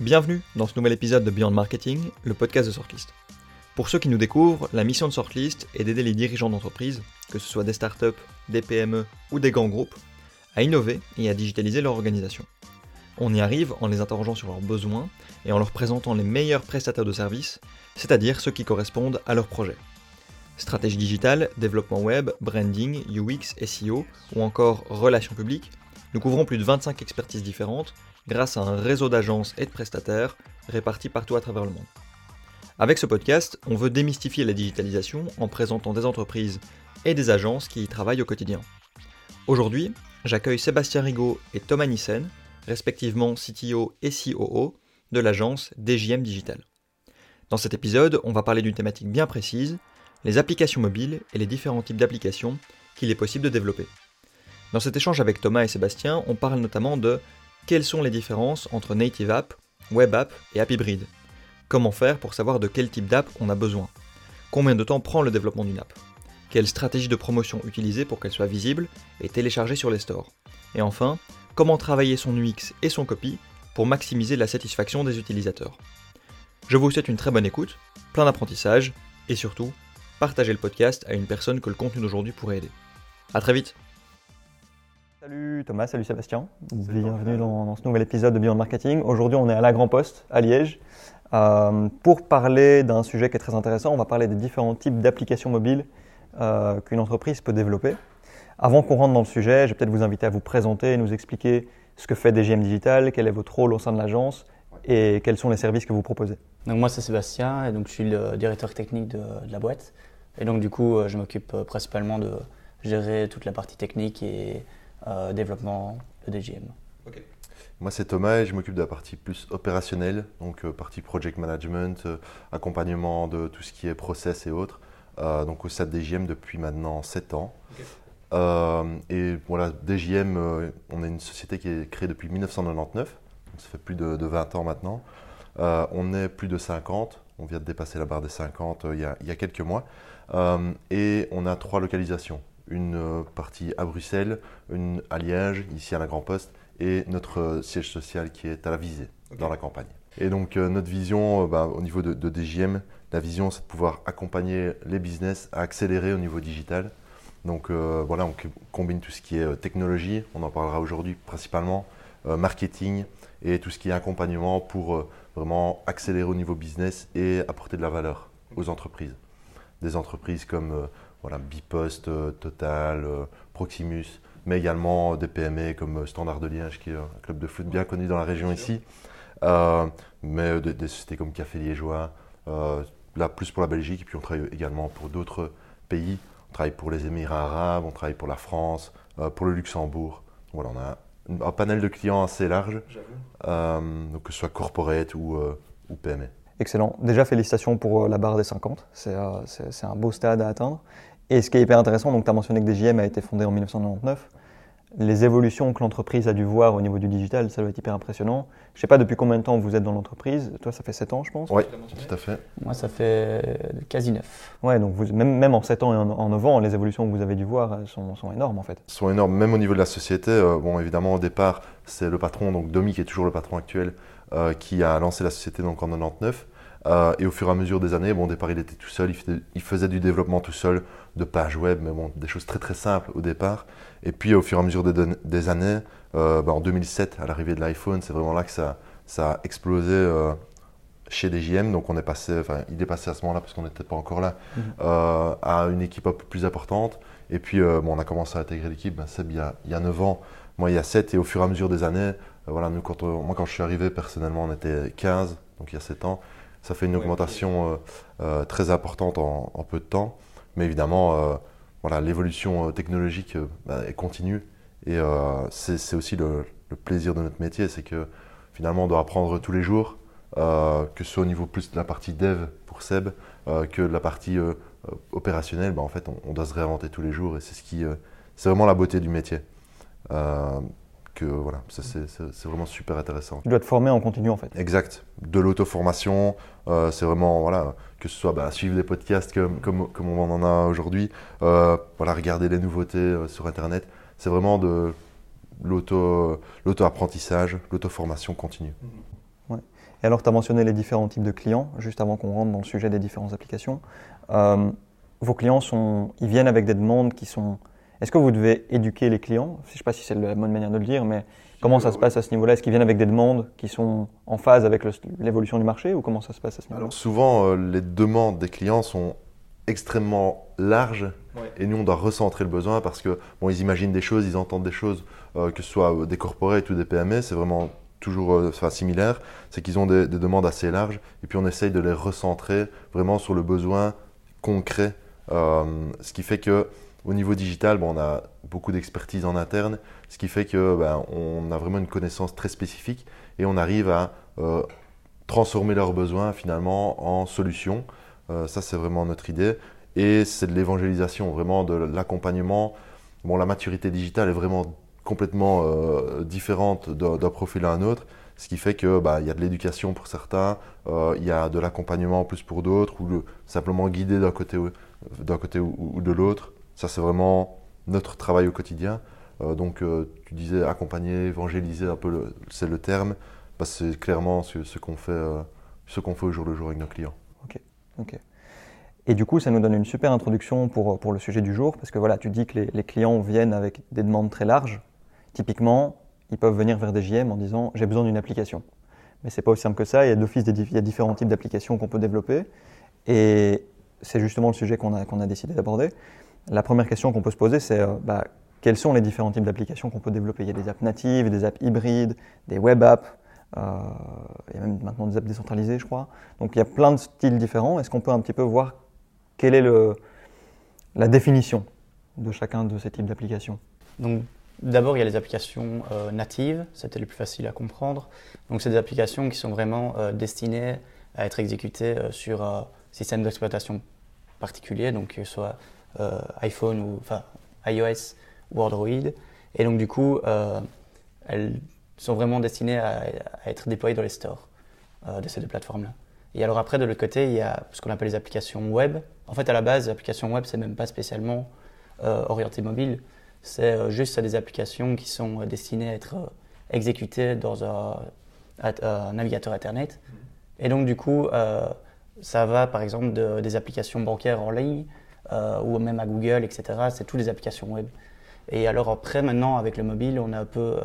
Bienvenue dans ce nouvel épisode de Beyond Marketing, le podcast de Sortlist. Pour ceux qui nous découvrent, la mission de Sortlist est d'aider les dirigeants d'entreprise, que ce soit des startups, des PME ou des grands groupes, à innover et à digitaliser leur organisation. On y arrive en les interrogeant sur leurs besoins et en leur présentant les meilleurs prestataires de services, c'est-à-dire ceux qui correspondent à leur projet. Stratégie digitale, développement web, branding, UX, SEO ou encore relations publiques, nous couvrons plus de 25 expertises différentes grâce à un réseau d'agences et de prestataires répartis partout à travers le monde. Avec ce podcast, on veut démystifier la digitalisation en présentant des entreprises et des agences qui y travaillent au quotidien. Aujourd'hui, j'accueille Sébastien Rigaud et Thomas Nissen, respectivement CTO et COO de l'agence DJM Digital. Dans cet épisode, on va parler d'une thématique bien précise, les applications mobiles et les différents types d'applications qu'il est possible de développer. Dans cet échange avec Thomas et Sébastien, on parle notamment de quelles sont les différences entre Native App, Web App et App Hybrid Comment faire pour savoir de quel type d'app on a besoin? Combien de temps prend le développement d'une app? Quelle stratégie de promotion utiliser pour qu'elle soit visible et téléchargée sur les stores? Et enfin, comment travailler son UX et son copy pour maximiser la satisfaction des utilisateurs? Je vous souhaite une très bonne écoute, plein d'apprentissage et surtout, partagez le podcast à une personne que le contenu d'aujourd'hui pourrait aider. A très vite Salut Thomas, salut Sébastien. Bienvenue dans, ce nouvel épisode de Beyond Marketing. Aujourd'hui, on est à la Grand Poste, à Liège. Euh, pour parler d'un sujet qui est très intéressant, on va parler des différents types d'applications mobiles euh, qu'une entreprise peut développer. Avant qu'on rentre dans le sujet, je vais peut-être vous inviter à vous présenter et nous expliquer ce que fait DGM Digital, quel est votre rôle au sein de l'agence et quels sont les services que vous proposez. Donc moi, c'est Sébastien et donc je suis le directeur technique de, de la boîte. Et donc du coup, euh, je m'occupe principalement de gérer toute la partie technique et euh, développement de DGM. Moi, c'est Thomas et je m'occupe de la partie plus opérationnelle, donc euh, partie project management, euh, accompagnement de tout ce qui est process et autres. donc au sein de DGM depuis maintenant 7 ans. et voilà, DGM, on est une société qui est créée depuis 1999, donc ça fait plus de, 20 ans maintenant. on est plus de 50, on vient de dépasser la barre des 50 il y, a, il, y a, quelques mois. et on a trois localisations une euh, partie à Bruxelles, une à Liège, ici à la Grand Poste, et notre euh, siège social qui est à la Visée, dans la campagne. Et donc euh, notre vision bah, au niveau de, DGM, la vision c'est de pouvoir accompagner les business à accélérer au niveau digital. Donc voilà, on combine tout ce qui est technologie, on en parlera aujourd'hui principalement, marketing et tout ce qui est accompagnement pour vraiment accélérer au niveau business et apporter de la valeur aux entreprises. Des entreprises comme voilà, Bipost, euh, Total, euh, Proximus, mais également des PME comme Standard de Liège, qui est un club de foot bien connu dans la région ici, euh, mais des, sociétés comme Café Liégeois, là plus pour la Belgique, et puis on travaille également pour d'autres pays. On travaille pour les Émirats arabes, on travaille pour la France, pour le Luxembourg. Voilà, on a un, panel de clients assez large, donc que ce soit corporate ou, ou PME. Excellent. Déjà, félicitations pour la barre des 50. C'est un beau stade à atteindre. Et ce qui est hyper intéressant, donc tu as mentionné que DJM a été fondé en 1999. Les évolutions que l'entreprise a dû voir au niveau du digital, ça doit être hyper impressionnant. Je ne sais pas depuis combien de temps vous êtes dans l'entreprise. Toi, ça fait 7 ans, je pense Oui, tout à fait. Moi, ça fait quasi 9. Ouais, donc vous, même, même en 7 ans et en, 9 ans, les évolutions que vous avez dû voir sont, sont énormes en fait. Sont énormes, même au niveau de la société. Euh, bon, évidemment, au départ, c'est le patron, donc Domi, qui est toujours le patron actuel, euh, qui a lancé la société donc en 99. Euh, et au fur et à mesure des années, bon, au départ, il était tout seul, il faisait, du développement tout seul, de pages web, mais bon, des choses très très simples au départ. Et puis, au fur et à mesure des, années, euh, ben, en 2007, à l'arrivée de l'iPhone, c'est vraiment là que ça, ça a explosé euh, chez DJM. Donc, on est passé, enfin, il est passé à ce moment-là, parce qu'on n'était pas encore là, mhm. à une équipe un peu plus importante. Et puis, bon, on a commencé à intégrer l'équipe, ben, il, y a, il y a 9 ans, moi il y a 7, et au fur et à mesure des années, voilà, nous, quand moi quand je suis arrivé, personnellement, on était 15, donc il y a 7 ans. Ça fait une augmentation euh, euh, très importante en, peu de temps. Mais évidemment, euh, voilà, l'évolution technologique bah, est continue. Et c'est aussi le, plaisir de notre métier, c'est que finalement, on doit apprendre tous les jours, que ce soit au niveau plus de la partie dev pour Seb, que de la partie opérationnelle. Bah, en fait, on, doit se réinventer tous les jours et c'est ce qui, c'est vraiment la beauté du métier que voilà, c'est vraiment super intéressant. Tu dois te former en continu en fait. Exact. De l'auto-formation, euh, c'est vraiment, voilà, que ce soit bah, suivre des podcasts comme, comme, comme, on en a aujourd'hui, euh, voilà, regarder les nouveautés euh, sur Internet. C'est vraiment de l'auto-apprentissage, l'auto-formation continue. Ouais. Et alors, tu as mentionné les différents types de clients, juste avant qu'on rentre dans le sujet des différentes applications. Vos clients, sont, ils viennent avec des demandes qui sont... Est-ce que vous devez éduquer les clients? Je ne sais pas si c'est la bonne manière de le dire, mais comment ça se passe à ce niveau-là? Est-ce qu'ils viennent avec des demandes qui sont en phase avec l'évolution du marché ou comment ça se passe à ce niveau-là? Alors souvent, euh, les demandes des clients sont extrêmement larges et nous, on doit recentrer le besoin parce que bon, ils imaginent des choses, ils entendent des choses, euh, que ce soit des corporates ou des PME, c'est vraiment toujours euh, enfin, similaire, c'est qu'ils ont des, des, demandes assez larges et puis on essaye de les recentrer vraiment sur le besoin concret, euh, ce qui fait que au niveau digital, on a beaucoup d'expertise en interne, ce qui fait que ben, on a vraiment une connaissance très spécifique et on arrive à euh, transformer leurs besoins finalement en solutions. Euh, ça, c'est vraiment notre idée. Et c'est de l'évangélisation, vraiment de l'accompagnement. Bon, la maturité digitale est vraiment complètement euh, différente d'un profil à un autre, ce qui fait que bah, y a de l'éducation pour certains, il y a de l'accompagnement en plus pour d'autres, ou le, simplement guider d'un côté, ou de l'autre. Ça, c'est vraiment notre travail au quotidien. Euh, donc, euh, tu disais accompagner, évangéliser, un peu, c'est le terme. Bah, c'est clairement ce, ce qu'on fait, euh, ce qu'on fait au jour le jour avec nos clients. Ok, ok. Et du coup, ça nous donne une super introduction pour, pour le sujet du jour, parce que voilà, tu dis que les, clients viennent avec des demandes très larges. Typiquement, ils peuvent venir vers des JM en disant j'ai besoin d'une application. Mais c'est pas aussi simple que ça. Il y a d'office il différents types d'applications qu'on peut développer. Et c'est justement le sujet qu'on a, qu'on a décidé d'aborder. La première question qu'on peut se poser, c'est euh, bah, quels sont les différents types d'applications qu'on peut développer? Il y a des apps natives, des apps hybrides, des web apps, il y a même maintenant des apps décentralisées, je crois. Donc il y a plein de styles différents. Est-ce qu'on peut un petit peu voir quelle est le, la définition de chacun de ces types d'applications? Donc D'abord, il y a les applications euh, natives, c'était les plus faciles à comprendre. Donc, c'est des applications qui sont vraiment euh, destinées à être exécutées sur un système d'exploitation particulier, donc que ce soit iPhone ou enfin iOS ou Android. Et donc, du coup, euh, elles sont vraiment destinées à, être déployées dans les stores euh, de ces deux plateformes-là. Et alors après, de l'autre côté, il y a ce qu'on appelle les applications web. En fait, à la base, les applications web, c'est même pas spécialement orienté mobile c'est euh, juste des applications qui sont euh, destinées à être euh, exécutées dans un, navigateur Internet. Et donc, du coup, ça va par exemple de, des applications bancaires en ligne ou même à Google, etc. C'est toutes les applications web. Et alors après, maintenant, avec le mobile, on, a un peu,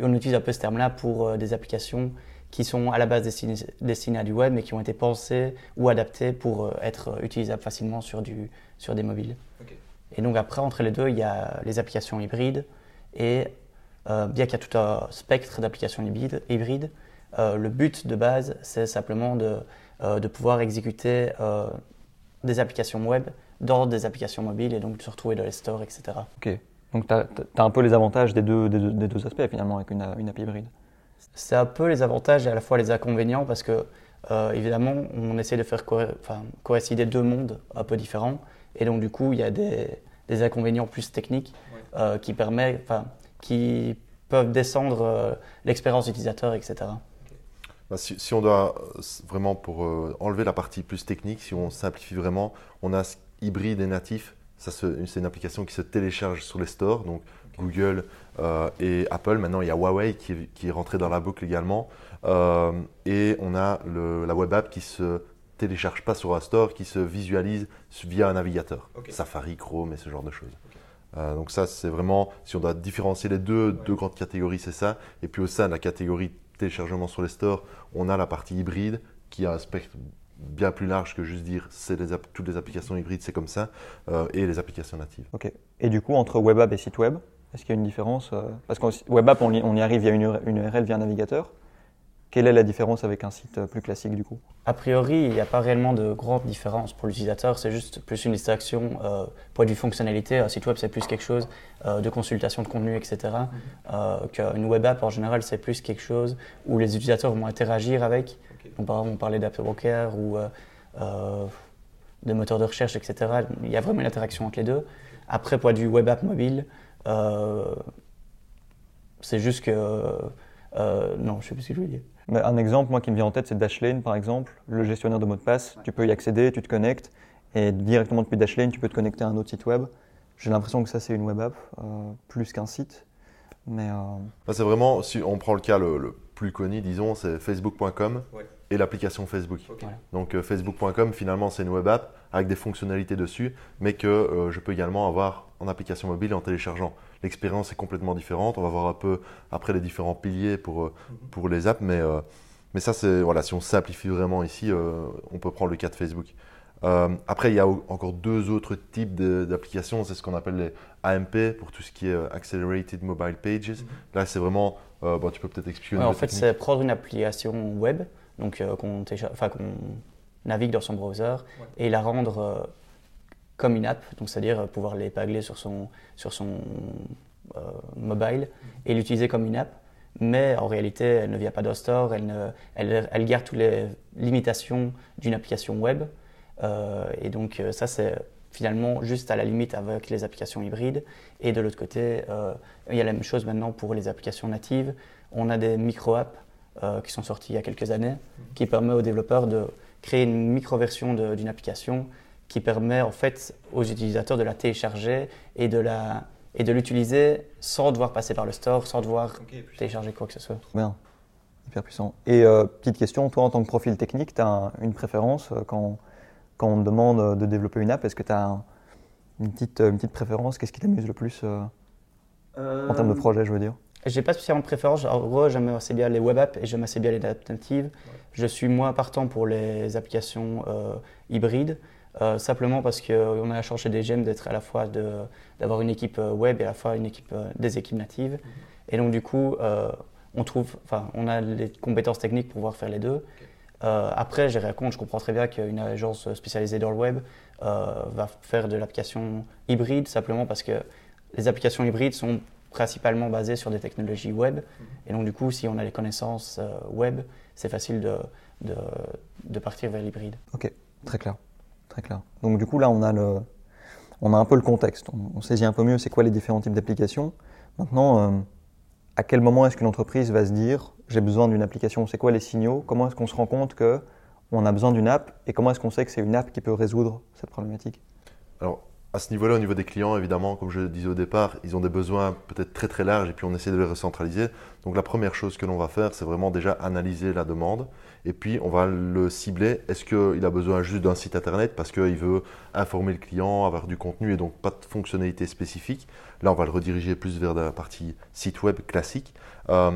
on utilise un peu ce terme-là pour des applications qui sont à la base destinées, destinées, à du web, mais qui ont été pensées ou adaptées pour être utilisables facilement sur, du, sur des mobiles. Okay. Et donc après, entre les deux, il y a les applications hybrides. Et euh, bien qu'il y a tout un spectre d'applications hybrides, hybrides euh, le but de base, c'est simplement de, euh, de, pouvoir exécuter euh, des applications web dans des applications mobiles et donc de se retrouver dans les stores, etc. Ok. Donc tu as, as, un peu les avantages des deux, des deux, des deux aspects finalement avec une, une app hybride. C'est un peu les avantages et à la fois les inconvénients parce que évidemment, on essaie de faire co enfin, coïncider deux mondes un peu différents. Et donc, du coup, il y a des, des inconvénients plus techniques ouais. euh, qui, permet, qui peuvent descendre euh, l'expérience utilisateur, etc. Bah, si, si, on doit vraiment, pour euh, enlever la partie plus technique, si on simplifie vraiment, on a hybride et natif. C'est une application qui se télécharge sur les stores, donc okay. Google euh, et Apple. Maintenant, il y a Huawei qui est, qui est rentré dans la boucle également. Euh, et on a le, la web app qui se télécharge pas sur un store, qui se visualise via un navigateur. Okay. Safari, Chrome et ce genre de choses. Okay. Euh, donc ça, c'est vraiment, si on doit différencier les deux, ouais. deux grandes catégories, c'est ça. Et puis au sein de la catégorie téléchargement sur les stores, on a la partie hybride qui a un spectre bien plus large que juste dire c'est les toutes les applications hybrides, c'est comme ça, euh, et les applications natives. Ok. Et du coup, entre web app et site web, est-ce qu'il y a une différence euh, Parce qu'en web app, on y, on y arrive via une, une URL, via un navigateur. Quelle est la différence avec un site plus classique du coup? A priori, il n'y a pas réellement de grande différence pour l'utilisateur, c'est juste plus une distraction. Euh, point de vue fonctionnalité, un site web c'est plus quelque chose euh, de consultation de contenu, etc. Mm -hmm. euh, Qu'une web app en général c'est plus quelque chose où les utilisateurs vont interagir avec. On parlait d'app broker ou euh, de moteurs de recherche, etc. Il y a vraiment une interaction entre les deux. Après, point de vue web app mobile, c'est juste que. non, je ne sais plus ce que je veux dire. Mais un exemple, moi, qui me vient en tête, c'est Dashlane, par exemple, le gestionnaire de mots de passe. Ouais. Tu peux y accéder, tu te connectes, et directement depuis Dashlane, tu peux te connecter à un autre site web. J'ai l'impression que ça, c'est une web app, euh, plus qu'un site. Mais euh... C'est vraiment, si on prend le cas le, le plus connu, disons, c'est facebook.com Ouais. Et l'application Facebook. Donc euh, facebook.com, finalement, c'est une web app avec des fonctionnalités dessus, mais que euh, je peux également avoir en application mobile en téléchargeant. L'expérience est complètement différente. On va voir un peu après les différents piliers pour, euh, pour les apps, mais, euh, mais ça, c'est voilà, si on simplifie vraiment ici, euh, on peut prendre le cas de Facebook. Euh, après, il y a encore deux autres types d'applications. C'est ce qu'on appelle les AMP pour tout ce qui est Accelerated Mobile Pages. Là, c'est vraiment. euh, bon, tu peux peut-être expliquer. Ouais, en fait, c'est prendre une application web, donc euh, qu'on navigue dans son browser, et la rendre euh, comme une app, donc c'est-à-dire euh, pouvoir l'épingler sur son, sur son euh, mobile et l'utiliser comme une app. Mais en réalité, elle ne vient pas d'un store, elle, ne- elle, elle garde toutes les limitations d'une application web. Euh, et donc, ça, c'est finalement juste à la limite avec les applications hybrides. Et de l'autre côté, euh, il y a la même chose maintenant pour les applications natives. On a des micro-apps euh, qui sont sorties il y a quelques années qui permettent aux développeurs de créer une micro-version d'une application qui permet en fait aux utilisateurs de la télécharger et de la et de l'utiliser sans devoir passer par le store, sans devoir télécharger quoi que ce soit. Trop bien, hyper puissant. Et euh, petite question, toi en tant que profil technique, tu as une préférence euh, quand, quand on te demande de développer une app Est-ce que tu as une, petite, une petite préférence? Qu'est-ce qui t'amuse le plus euh, en termes de projet, je veux dire? J'ai pas spécialement de préférence. En gros, j'aime assez bien les web apps et j'aime assez bien les apps natives. Je suis moins partant pour les applications euh, hybrides, euh, simplement parce qu'on a la chance chez DGM d'être à la fois d'avoir une équipe euh, web et à la fois une équipe, des équipes natives. Et donc, du coup, euh, on trouve, on a les compétences techniques pour pouvoir faire les deux. Euh, après, j'ai rien contre, je comprends très bien qu'une agence spécialisée dans le web euh, va faire de l'application hybride simplement parce que les applications hybrides sont principalement basées sur des technologies web. Et donc, du coup, si on a les connaissances euh, web, c'est facile de, de, de partir vers l'hybride. Ok, très clair. Très clair. Donc du coup là on a, le, on a un peu le contexte, on, on saisit un peu mieux c'est quoi les différents types d'applications. Maintenant, euh, à quel moment est-ce qu'une entreprise va se dire j'ai besoin d'une application? C'est quoi les signaux? Comment est-ce qu'on se rend compte que on a besoin d'une app? Et comment est-ce qu'on sait que c'est une app qui peut résoudre cette problématique? Alors, à ce niveau-là, au niveau des clients, évidemment, comme je le disais au départ, ils ont des besoins peut-être très très larges et puis on essaie de les recentraliser. Donc, la première chose que l'on va faire, c'est vraiment déjà analyser la demande et puis on va le cibler. Est-ce qu'il a besoin juste d'un site internet parce qu'il veut informer le client, avoir du contenu et donc pas de fonctionnalité spécifique Là, on va le rediriger plus vers la partie site web classique. Euh,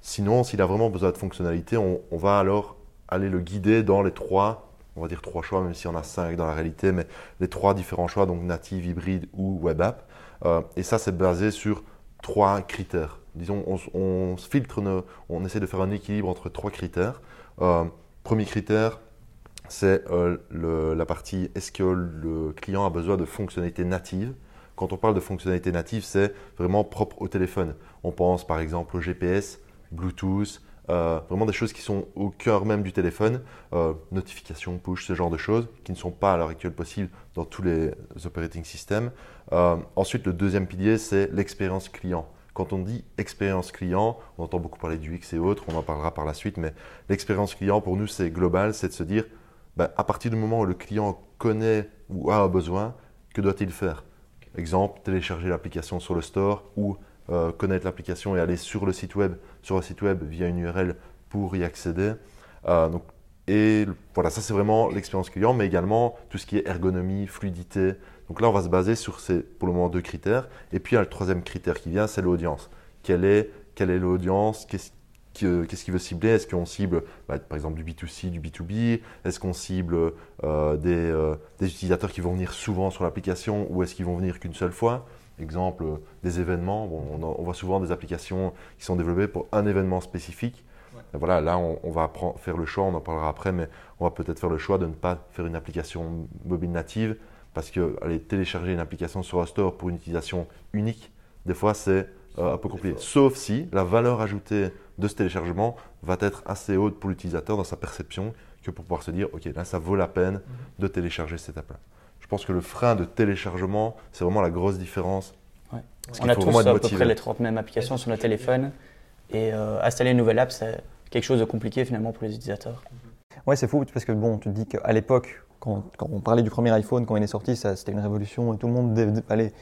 sinon, s'il a vraiment besoin de fonctionnalités, on, on va alors aller le guider dans les trois on va dire trois choix, même si on a cinq dans la réalité, mais les trois différents choix, donc native, hybride ou web app. Euh, et ça, c'est basé sur trois critères. Disons, on, filtre, on essaie de faire un équilibre entre trois critères. Euh, premier critère, c'est euh, la partie est-ce que le client a besoin de fonctionnalités natives? Quand on parle de fonctionnalités natives, c'est vraiment propre au téléphone. On pense par exemple au GPS, Bluetooth, euh, vraiment des choses qui sont au cœur même du téléphone, euh, notifications, push, ce genre de choses, qui ne sont pas à l'heure actuelle possibles dans tous les operating systems. Euh, ensuite, le deuxième pilier, c'est l'expérience client. Quand on dit expérience client, on entend beaucoup parler du X et autres, on en parlera par la suite, mais l'expérience client, pour nous, c'est global, c'est de se dire, ben, à partir du moment où le client connaît ou a un besoin, que doit-il faire? Exemple, télécharger l'application sur le store ou euh, connaître l'application et aller sur le site web, sur le site web via une URL pour y accéder. Euh, donc, et voilà, ça c'est vraiment l'expérience client, mais également tout ce qui est ergonomie, fluidité. Donc là, on va se baser sur ces, pour le moment, deux critères. Et puis, il y a le troisième critère qui vient, c'est l'audience. Quelle est quelle est l'audience? Qu'est-ce que- qu'est-ce qu'il veut cibler? Est-ce qu'on cible, bah, par exemple, du B2C, du B2B Est-ce qu'on cible euh, des utilisateurs qui vont venir souvent sur l'application ou est-ce qu'ils vont venir qu'une seule fois? Exemple, des événements. Bon, on, voit souvent des applications qui sont développées pour un événement spécifique. Voilà, là, on, on va faire le choix, on en parlera après, mais on va peut-être faire le choix de ne pas faire une application mobile native parce que aller télécharger une application sur un store pour une utilisation unique, des fois, c'est euh, un peu compliqué. Sauf si la valeur ajoutée de ce téléchargement va être assez haute pour l'utilisateur dans sa perception que pour pouvoir se dire, OK, là, ça vaut la peine de télécharger cette app-là. Je pense que le frein de téléchargement, c'est vraiment la grosse différence. Parce On a tous à peu près les 30 mêmes applications sur notre téléphone. Et euh, installer une nouvelle app, c'est quelque chose de compliqué finalement pour les utilisateurs. Ouais, c'est fou parce que bon, tu te dis qu'à l'époque, quand, quand on parlait du premier iPhone, quand il est sorti, c'était une révolution et tout le monde allez,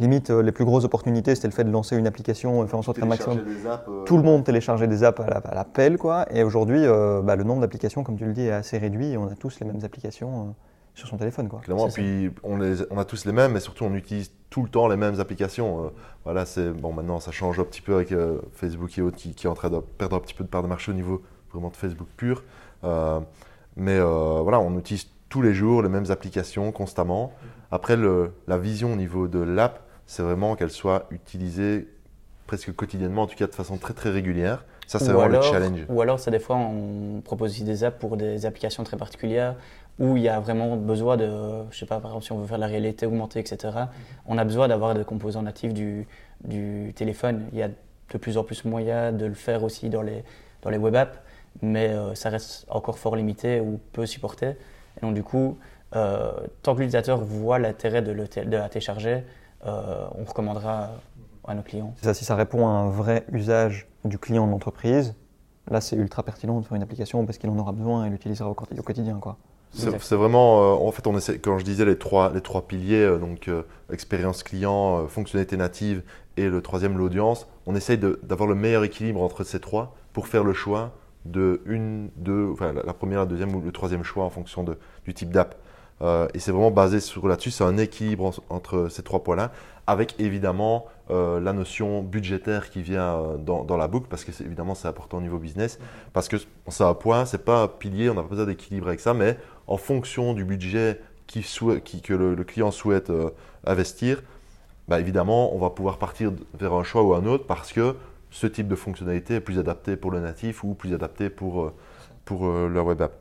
limite, euh, les plus grosses opportunités, c'était le fait de lancer une application, faire en sorte qu'un maximum. Apps, euh, Tout le monde téléchargeait des apps à la, à la pelle, quoi. Et aujourd'hui, euh, bah, le nombre d'applications, comme tu le dis, est assez réduit. Et on a tous les mêmes applications euh, sur son téléphone, quoi. Clairement, puis on, les, on a tous les mêmes, mais surtout on utilise tout le temps les mêmes applications. Euh, voilà, c'est bon. Maintenant, ça change un petit peu avec euh, Facebook et autres qui, qui est en train de perdre un petit peu de part de marché au niveau vraiment de Facebook pur. Euh, mais euh, voilà, on utilise tous les jours les mêmes applications constamment. Après, le- la vision au niveau de l'app, c'est vraiment qu'elle soit utilisée presque quotidiennement, en tout cas de façon très très régulière. Ça, c'est vraiment alors, le challenge. Ou alors, c'est des fois, on propose aussi des apps pour des applications très particulières où il y a vraiment besoin de, je sais pas, par exemple, si on veut faire de la réalité augmentée, etc., on a besoin d'avoir des composants natifs du, du téléphone. Il y a de plus en plus moyen de le faire aussi dans les, dans les web apps, mais euh, ça reste encore fort limité ou peu supporté. Et donc, du coup, euh, tant que l'utilisateur voit l'intérêt de, le té- de la télécharger, euh, on recommandera à nos clients. C'est ça, si ça répond à un vrai usage du client de l'entreprise, là, c'est ultra pertinent de faire une application parce qu'il en aura besoin et l'utilisera au, au quotidien, quoi. C'est vraiment, euh, en fait, on essaie, quand je disais les trois, les trois piliers, euh, donc euh, expérience client, fonctionnalité native et le troisième, l'audience, on essaye d'avoir le meilleur équilibre entre ces trois pour faire le choix de une, deux, enfin la, première, la deuxième ou le troisième choix en fonction de, du type d'app. Et c'est vraiment basé sur là-dessus, c'est un équilibre en- entre ces trois points-là, avec évidemment la notion budgétaire qui vient dans, dans la boucle, parce que évidemment c'est important au niveau business, parce que c'est un point, c'est pas un pilier, on n'a pas besoin d'équilibre avec ça, mais en fonction du budget qui que le, client souhaite euh, investir, bah, évidemment, on va pouvoir partir vers un choix ou un autre parce que ce type de fonctionnalité est plus adapté pour le natif ou plus adapté pour, euh, pour euh, web app.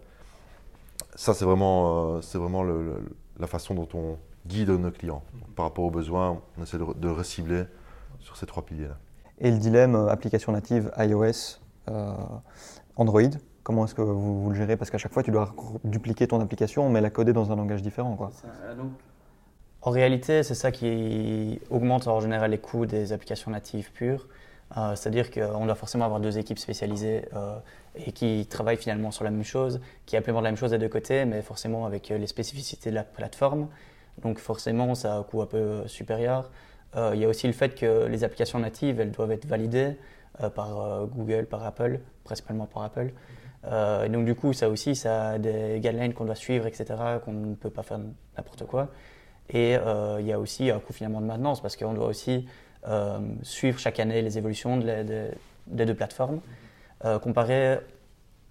Ça, c'est vraiment, vraiment la façon dont on guide nos clients. Par rapport aux besoins, on essaie de, de recibler sur ces trois piliers-là. Et le dilemme application native iOS, Android, comment est-ce que vous, vous le gérez? Parce qu'à chaque fois, tu dois dupliquer ton application, mais la coder dans un langage différent, quoi. En réalité, c'est ça qui augmente en général les coûts des applications natives pures. Euh, C'est-à-dire qu'on doit forcément avoir deux équipes spécialisées euh, et qui travaillent finalement sur la même chose, qui implémentent la même chose des deux côtés, mais forcément avec euh, les spécificités de la plateforme. Donc forcément, ça a un coût un peu supérieur. Euh, il y a aussi le fait que les applications natives, elles doivent être validées euh, par euh, Google, par Apple, principalement par Apple. Euh, et donc du coup, ça aussi, ça a des guidelines qu'on doit suivre, etc., qu'on ne peut pas faire n'importe quoi. Et euh, il y a aussi un coût finalement de maintenance parce qu'on doit aussi euh, suivre chaque année les évolutions des deux plateformes, comparé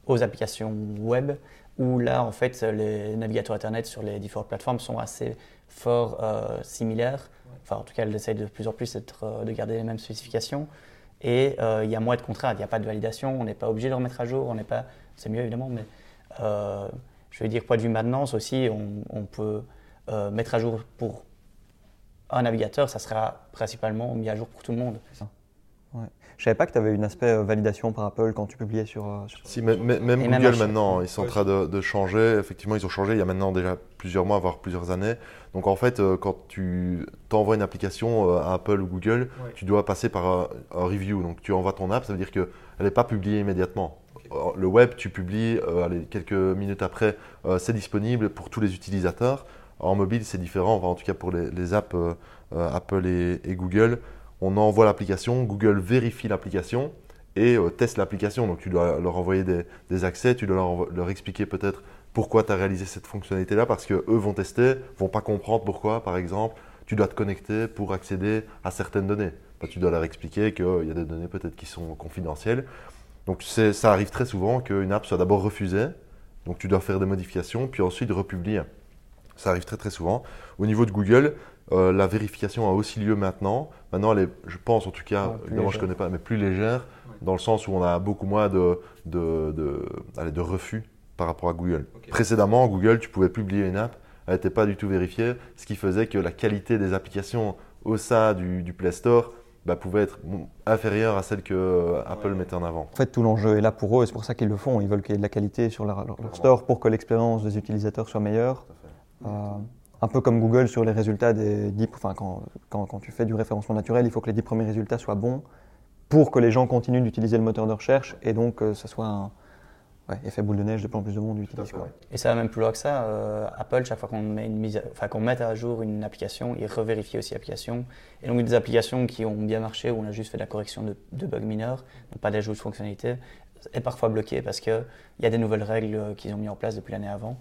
aux applications web où là en fait les navigateurs internet sur les différentes plateformes sont assez fort similaires. Enfin en tout cas elles essayent de plus en plus de garder les mêmes spécifications. Et il y a moins de contraintes, il n'y a pas de validation, on n'est pas obligé de remettre à jour, on n'est pas, c'est mieux évidemment, mais euh, je veux dire point de vue maintenance aussi, on, on peut euh, mettre à jour pour un navigateur, ça sera principalement mis à jour pour tout le monde. Je savais pas que tu avais une aspect euh, validation par Apple quand tu publiais sur. sur- Si, mais- mais- même Google maintenant, ils sont en train de, de changer. Effectivement, ils ont changé il y a maintenant déjà plusieurs mois, voire plusieurs années. Donc en fait, quand tu t'envoies une application à Apple ou Google, tu dois passer par un, un review. Donc tu envoies ton app, ça veut dire qu'elle n'est pas publiée immédiatement. Euh, Le web, tu publies euh, quelques minutes après, euh, c'est disponible pour tous les utilisateurs. En mobile, c'est différent. En tout cas, pour les, apps Apple et, Google, on envoie l'application, Google vérifie l'application et teste l'application. Donc tu dois leur envoyer des, accès, tu dois leur, expliquer peut-être pourquoi tu as réalisé cette fonctionnalité-là, parce qu'eux vont tester, vont pas comprendre pourquoi, par exemple, tu dois te connecter pour accéder à certaines données. Tu dois leur expliquer qu'il y a des données peut-être qui sont confidentielles. Donc ça arrive très souvent qu'une app soit d'abord refusée, donc tu dois faire des modifications, puis ensuite republier. Ça arrive très très souvent. Au niveau de Google, euh, la vérification a aussi lieu maintenant. Maintenant, elle est, je pense en tout cas, évidemment je légère. connais pas, mais plus légère, dans le sens où on a beaucoup moins de, de, de, allez, de refus par rapport à Google. Précédemment, Google, tu pouvais publier une app, elle n'était pas du tout vérifiée, ce qui faisait que la qualité des applications au sein du, du Play Store bah, pouvait être inférieure à celle que euh, Apple mettait en avant. En fait, tout l'enjeu est là pour eux et c'est pour ça qu'ils le font. Ils veulent qu'il y ait de la qualité sur leur, leur- leur store pour que l'expérience des utilisateurs soit meilleure. Euh, un peu comme Google sur les résultats des 10, enfin quand, quand, quand tu fais du référencement naturel, il faut que les 10 premiers résultats soient bons pour que les gens continuent d'utiliser le moteur de recherche et donc que ça soit un, ouais, effet boule de neige, de plus en plus de monde l'utilise. quoi. Et ça va même plus loin que ça. euh, Apple, chaque fois qu'on met, une mise à- enfin, qu'on met à jour une application, il revérifie aussi l'application. Et donc des applications qui ont bien marché, où on a juste fait de la correction de, de bugs mineurs, donc pas d'ajout de fonctionnalités, est parfois bloqué parce qu'il y a des nouvelles règles euh, qu'ils ont mis en place depuis l'année avant.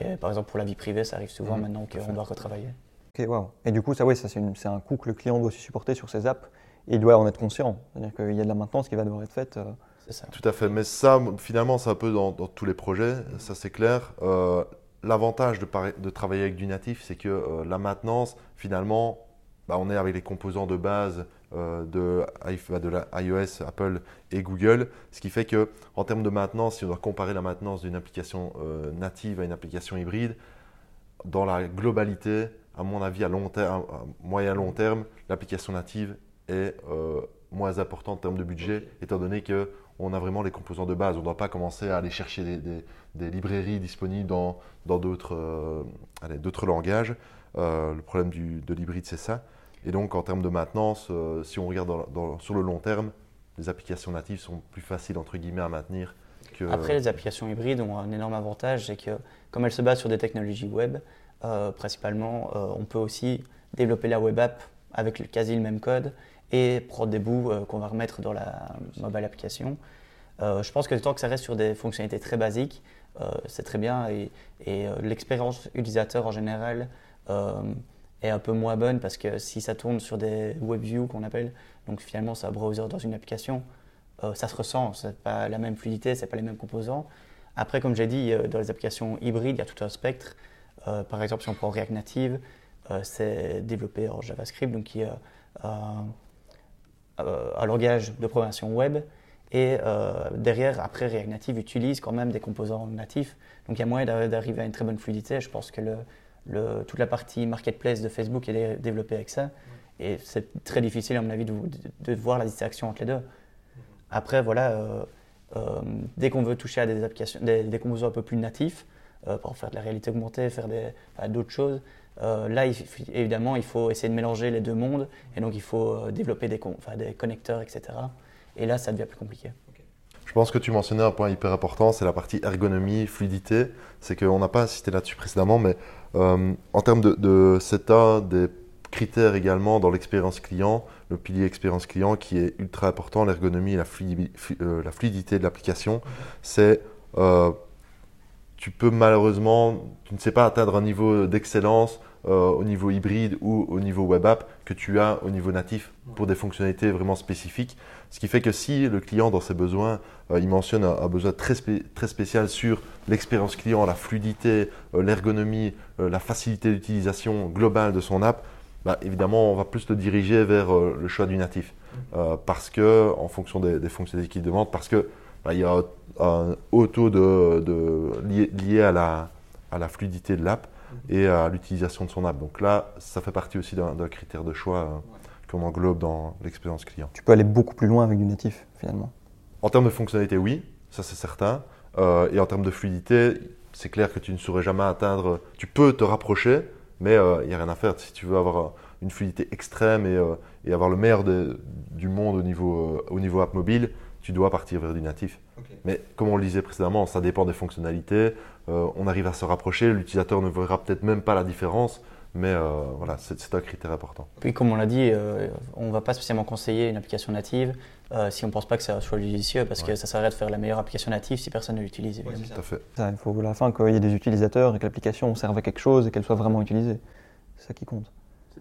Et par exemple, pour la vie privée, ça arrive souvent Mhm, maintenant qu'on doit retravailler. Ok, waouh. Et du coup, ça, ouais, ça c'est, un coût que le client doit aussi supporter sur ses apps. Et il doit en être conscient. C'est-à-dire qu'il y a de la maintenance qui va devoir être faite. euh, ça. Tout à fait. Mais ça, finalement, c'est un peu dans, dans tous les projets, ça c'est clair. Euh, L'avantage de, travailler avec du natif, c'est que euh, la maintenance, finalement, bah, on est avec les composants de base euh, de, i- bah, de la iOS, Apple et Google, ce qui fait que en termes de maintenance, si on doit comparer la maintenance d'une application native à une application hybride, dans la globalité, à mon avis, à, long terme, à moyen long terme, l'application native est moins importante en termes de budget, étant donné que on a vraiment les composants de base. On ne doit pas commencer à aller chercher des, librairies disponibles dans euh, d'autres langages. Euh, le problème de l'hybride, c'est ça. Et donc, en termes de maintenance, euh, si on regarde sur le long terme, les applications natives sont plus faciles entre à maintenir. Après, les applications hybrides ont un énorme avantage, c'est que comme elles se basent sur des technologies web, principalement, on peut aussi développer la web app avec quasi le même code et prendre des bouts euh, qu'on va remettre dans la mobile application. Euh, je pense que tant que ça reste sur des fonctionnalités très basiques, euh, c'est très bien et, l'expérience utilisateur en général est un peu moins bonne parce que si ça tourne sur des web views qu'on appelle, donc finalement c'est un browser dans une application, ça se ressent, c'est pas la même fluidité, c'est pas les mêmes composants. Après, comme j'ai dit, dans les applications hybrides, il y a tout un spectre. Par exemple, si on prend React Native, c'est développé en JavaScript, donc est euh, euh, un langage de programmation web. Et euh, derrière, après, React Native utilise quand même des composants natifs. Donc il y a moyen d'arri- d'arriver à une très bonne fluidité. Je pense que toute la partie marketplace de Facebook est dé- développée avec ça. Et c'est très difficile, à mon avis, de, voir la distinction entre les deux. Après, voilà, euh, euh, dès qu'on veut toucher à des, applications, des, des composants un peu plus natifs, euh, pour faire de la réalité augmentée, faire d'autres choses, euh, là, il évidemment, il faut essayer de mélanger les deux mondes. Et donc, il faut euh, développer des, con- enfin, des connecteurs, etc. Et là, ça devient plus compliqué. Je pense que tu mentionnais un point hyper important, c'est la partie ergonomie, fluidité. C'est qu'on n'a pas insisté là-dessus précédemment, mais euh, en termes de, de c'est un des critères également dans l'expérience client, le pilier expérience client qui est ultra important, l'ergonomie et la, fluidi- flu- euh, la fluidité de l'application. C'est euh, tu peux malheureusement, tu ne sais pas atteindre un niveau d'excellence euh, au niveau hybride ou au niveau web app que tu as au niveau natif pour des fonctionnalités vraiment spécifiques. Ce qui fait que si le client, dans ses besoins, euh, il mentionne un, un besoin très, spé- très spécial sur l'expérience client, la fluidité, euh, l'ergonomie, la facilité d'utilisation globale de son app, bah, évidemment, on va plus le diriger vers le choix du natif. Euh, parce que, en fonction des, des fonctionnalités qu'il demande, parce que il y a un, haut taux de, de- lié, lié à, la, à la fluidité de l'app et à l'utilisation de son app. Donc là, ça fait partie aussi d'un critère de choix euh, qu'on englobe dans l'expérience client. Tu peux aller beaucoup plus loin avec du natif, finalement. En termes de fonctionnalité, oui, ça c'est certain. Euh, et en termes de fluidité, c'est clair que tu ne saurais jamais atteindre. Tu peux te rapprocher, mais il n'y a rien à faire. Si tu veux avoir euh, une fluidité extrême et, euh, et avoir le meilleur de- du monde au niveau, euh, au niveau app mobile, tu dois partir vers du natif. Mais comme on le disait précédemment, ça dépend des fonctionnalités. Euh, on arrive à se rapprocher, l'utilisateur ne verra peut-être même pas la différence, mais euh, voilà, c'est un critère important. Puis, comme on l'a dit, euh, on ne va pas spécialement conseiller une application native euh, si on ne pense pas que c'est un choix judicieux, parce que ça sert à rien de faire la meilleure application native si personne ne l'utilise. Tout à fait. Ça, il faut à la fin qu'il y ait des utilisateurs et que l'application serve à quelque chose et qu'elle soit vraiment utilisée. C'est ça qui compte.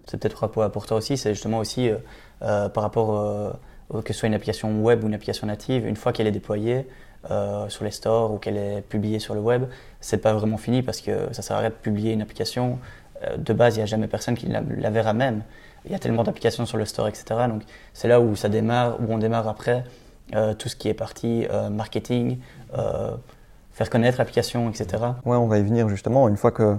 C'est peut-être point important aussi, c'est justement aussi euh, euh, par rapport euh, au- que ce soit une application web ou une application native, une fois qu'elle est déployée euh, sur les stores ou qu'elle est publiée sur le web, c'est pas vraiment fini parce que ça sert à rien de publier une application. Euh, de base, il n'y a jamais personne qui la, verra même. Il y a tellement d'applications sur le store, etc. Donc c'est là où ça démarre, où on démarre après euh, tout ce qui est partie euh, marketing, euh, faire connaître l'application, etc. Ouais, on va y venir justement. Une fois que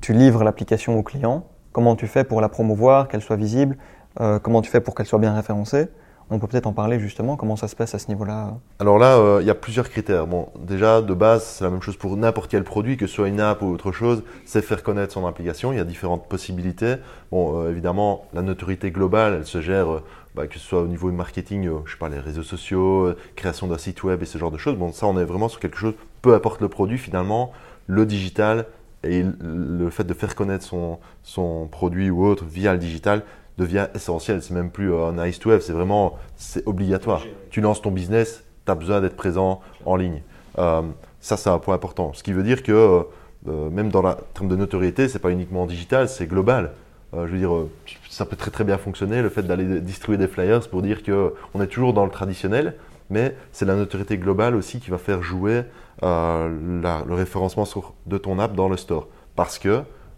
tu livres l'application au client, comment tu fais pour la promouvoir, qu'elle soit visible, euh, comment tu fais pour qu'elle soit bien référencée? On peut peut-être en parler justement, comment ça se passe à ce niveau-là. Alors là, euh, il y a plusieurs critères. Bon, déjà, de base, c'est la même chose pour n'importe quel produit, que ce soit une app ou autre chose, c'est faire connaître son application. Il y a différentes possibilités. Bon, euh, évidemment, la notoriété globale, elle se gère euh, bah, que ce soit au niveau du marketing, je sais pas, les réseaux sociaux, création d'un site web et ce genre de choses. Bon, ça, on est vraiment sur quelque chose, peu importe le produit finalement, le digital et le fait de faire connaître son produit ou autre via le digital devient essentiel. C'est même plus un nice to have, c'est vraiment c'est obligatoire. Tu lances ton business, tu as besoin d'être présent en ligne. Euh, ça, c'est un point important. Ce qui veut dire que même dans la terme de notoriété, c'est pas uniquement digital, c'est global. je veux dire, ça peut très très bien fonctionner, le fait d'aller distribuer des flyers pour dire qu'on est toujours dans le traditionnel, mais c'est la notoriété globale aussi qui va faire jouer euh, le référencement de ton app dans le store. Parce que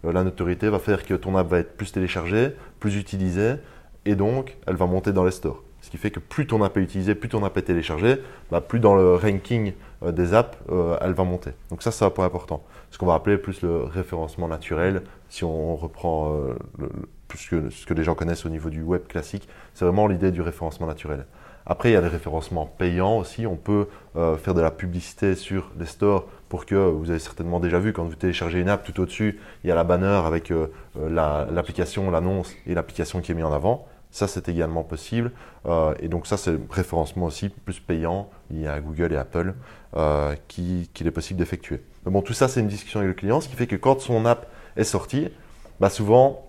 euh, la notoriété va faire que ton app va être plus téléchargée, plus utilisée, et donc elle va monter dans les stores. Ce qui fait que plus ton app est utilisée, plus ton app est téléchargée, bah, plus dans le ranking euh, des apps, elle va monter. Donc ça, c'est un point important. Ce qu'on va appeler plus le référencement naturel, si on reprend le, ce que, ce que les gens connaissent au niveau du web classique. C'est vraiment l'idée du référencement naturel. Après, il y a des référencements payants aussi. On peut euh, faire de la publicité sur les stores pour que, vous avez certainement déjà vu, quand vous téléchargez une app, tout au-dessus, il y a la banner avec euh, euh, l'application, l'annonce et l'application qui est mise en avant. Ça, c'est également possible. et donc ça, c'est référencement aussi plus payant. Il y a Google et Apple qu'il qui est possible d'effectuer. Mais bon, tout ça, c'est une discussion avec le client, ce qui fait que quand son app est sortie, bah souvent,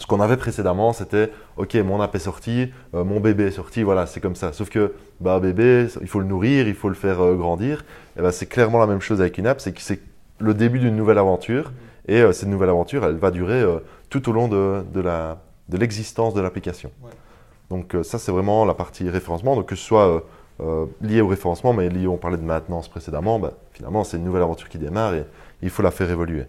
ce qu'on avait précédemment, c'était OK, mon app est sorti, euh, mon bébé est sorti, voilà, c'est comme ça. Sauf que bah, bébé, il faut le nourrir, il faut le faire euh, grandir. Et bah, c'est clairement la même chose avec une app, c'est que c'est le début d'une nouvelle aventure. Et euh, cette nouvelle aventure, elle va durer tout au long de, de l'existence de l'application. Donc ça, c'est vraiment la partie référencement. Donc que ce soit lié au référencement, mais lié, on parlait de maintenance précédemment, bah, finalement, c'est une nouvelle aventure qui démarre et il faut la faire évoluer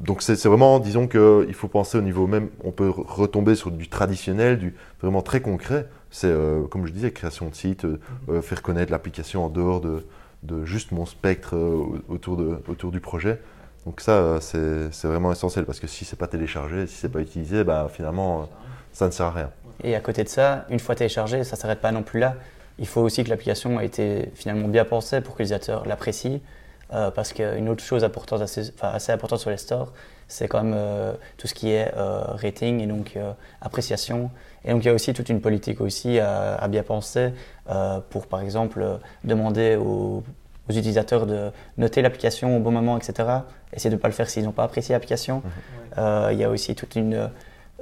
donc c'est vraiment, disons qu'il faut penser au niveau même, on peut retomber sur du traditionnel, du vraiment très concret. C'est, euh, comme je disais, création de site, euh, mhm. euh, faire connaître l'application en dehors de, de, juste mon spectre autour, de, autour du projet. Donc ça, c'est vraiment essentiel parce que si c'est pas téléchargé, si c'est pas utilisé, bah, finalement, ça ne sert à rien. Et à côté de ça, une fois téléchargé, ça s'arrête pas non plus là. Il faut aussi que l'application ait été finalement bien pensée pour que l'utilisateur l'apprécie euh, parce qu'une autre chose importante, assez, assez, importante sur les stores, c'est quand même euh, tout ce qui est euh, rating et donc appréciation. Et donc il y a aussi toute une politique aussi à, bien penser pour par exemple demander aux, utilisateurs de noter l'application au bon moment, etc. Essayer de ne pas le faire s'ils n'ont pas apprécié l'application. Mhm. il y a aussi toute une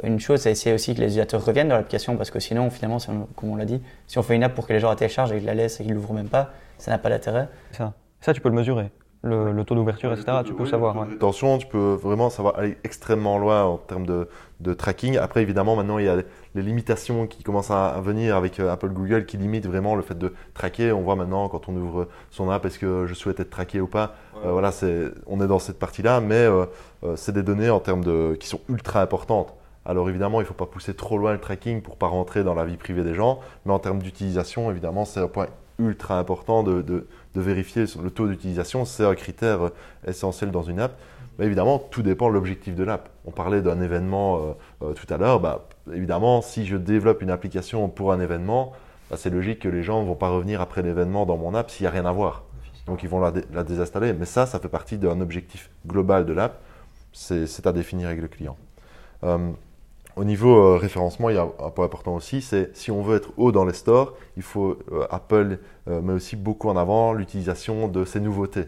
une chose, c'est essayer aussi que les utilisateurs reviennent dans l'application parce que sinon, finalement, comme on l'a dit, si on fait une app pour que les gens la téléchargent et qu'ils la laissent et qu'ils ne l'ouvrent même pas, ça n'a pas d'intérêt. Ça. tu peux le mesurer le, taux d'ouverture, etc. Tu peux savoir. Attention, tu peux vraiment savoir aller extrêmement loin en termes de, de, tracking. Après, évidemment, maintenant, il y a les limitations qui commencent à, venir avec euh, Apple, Google, qui limitent vraiment le fait de traquer. On voit maintenant quand on ouvre son app, est-ce que je souhaite être traqué ou pas? Euh, voilà, c'est, on est dans cette partie-là, mais euh, c'est des données en termes de, qui sont ultra importantes. Alors évidemment, il ne faut pas pousser trop loin le tracking pour pas rentrer dans la vie privée des gens, mais en termes d'utilisation, évidemment, c'est un point ultra important de, de, vérifier le taux d'utilisation. C'est un critère euh, essentiel dans une app. Mais évidemment, tout dépend de l'objectif de l'app. On parlait d'un événement euh, euh, tout à l'heure. Bah, évidemment, si je développe une application pour un événement, bah, c'est logique que les gens ne vont pas revenir après l'événement dans mon app s'il n'y a rien à voir. Donc ils vont la, la, désinstaller. Mais ça, ça fait partie d'un objectif global de l'app. C'est à définir avec le client. Au niveau euh, référencement, il y a un point important aussi, c'est si on veut être haut dans les stores, il faut euh, Apple euh, met aussi beaucoup en avant l'utilisation de ces nouveautés.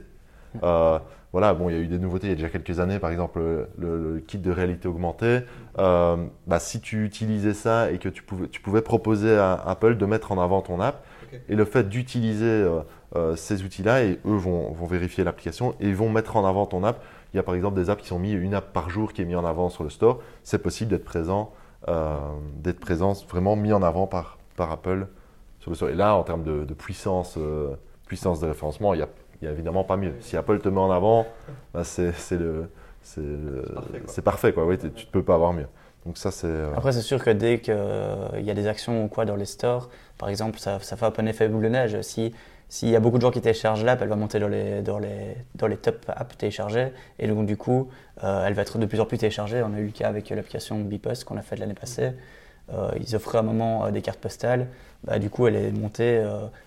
voilà, bon, il y a eu des nouveautés il y a déjà quelques années, par exemple le, kit de réalité augmentée. Bah, si tu utilisais ça et que tu pouvais, tu pouvais proposer à Apple de mettre en avant ton app, et le fait d'utiliser ces outils-là, et eux vont, vont vérifier l'application et vont mettre en avant ton app il y a par exemple des apps qui sont mis, une app par jour qui est mise en avant sur le store. C'est possible d'être présent, euh, d'être présent vraiment mis en avant par, par Apple sur le store. Et là, en termes de, puissance, euh, puissance de référencement, il n'y a, a, évidemment pas mieux. Si Apple te met en avant, bah c'est le c'est parfait, quoi. Oui, tu ne peux pas avoir mieux. Donc ça, c'est. Euh, Après, c'est sûr que dès qu'il y a des actions ou quoi dans les stores, par exemple, ça, ça fait un peu un effet boule de neige. Si s'il y a beaucoup de gens qui téléchargent l'app, elle va monter dans les, dans les, dans les top apps téléchargées. Et donc, du coup, euh, elle va être de plus en plus téléchargée. On a eu le cas avec l'application Bipost qu'on a fait l'année passée. Euh, ils offraient à un moment euh, des cartes postales. Bah, du coup, elle est montée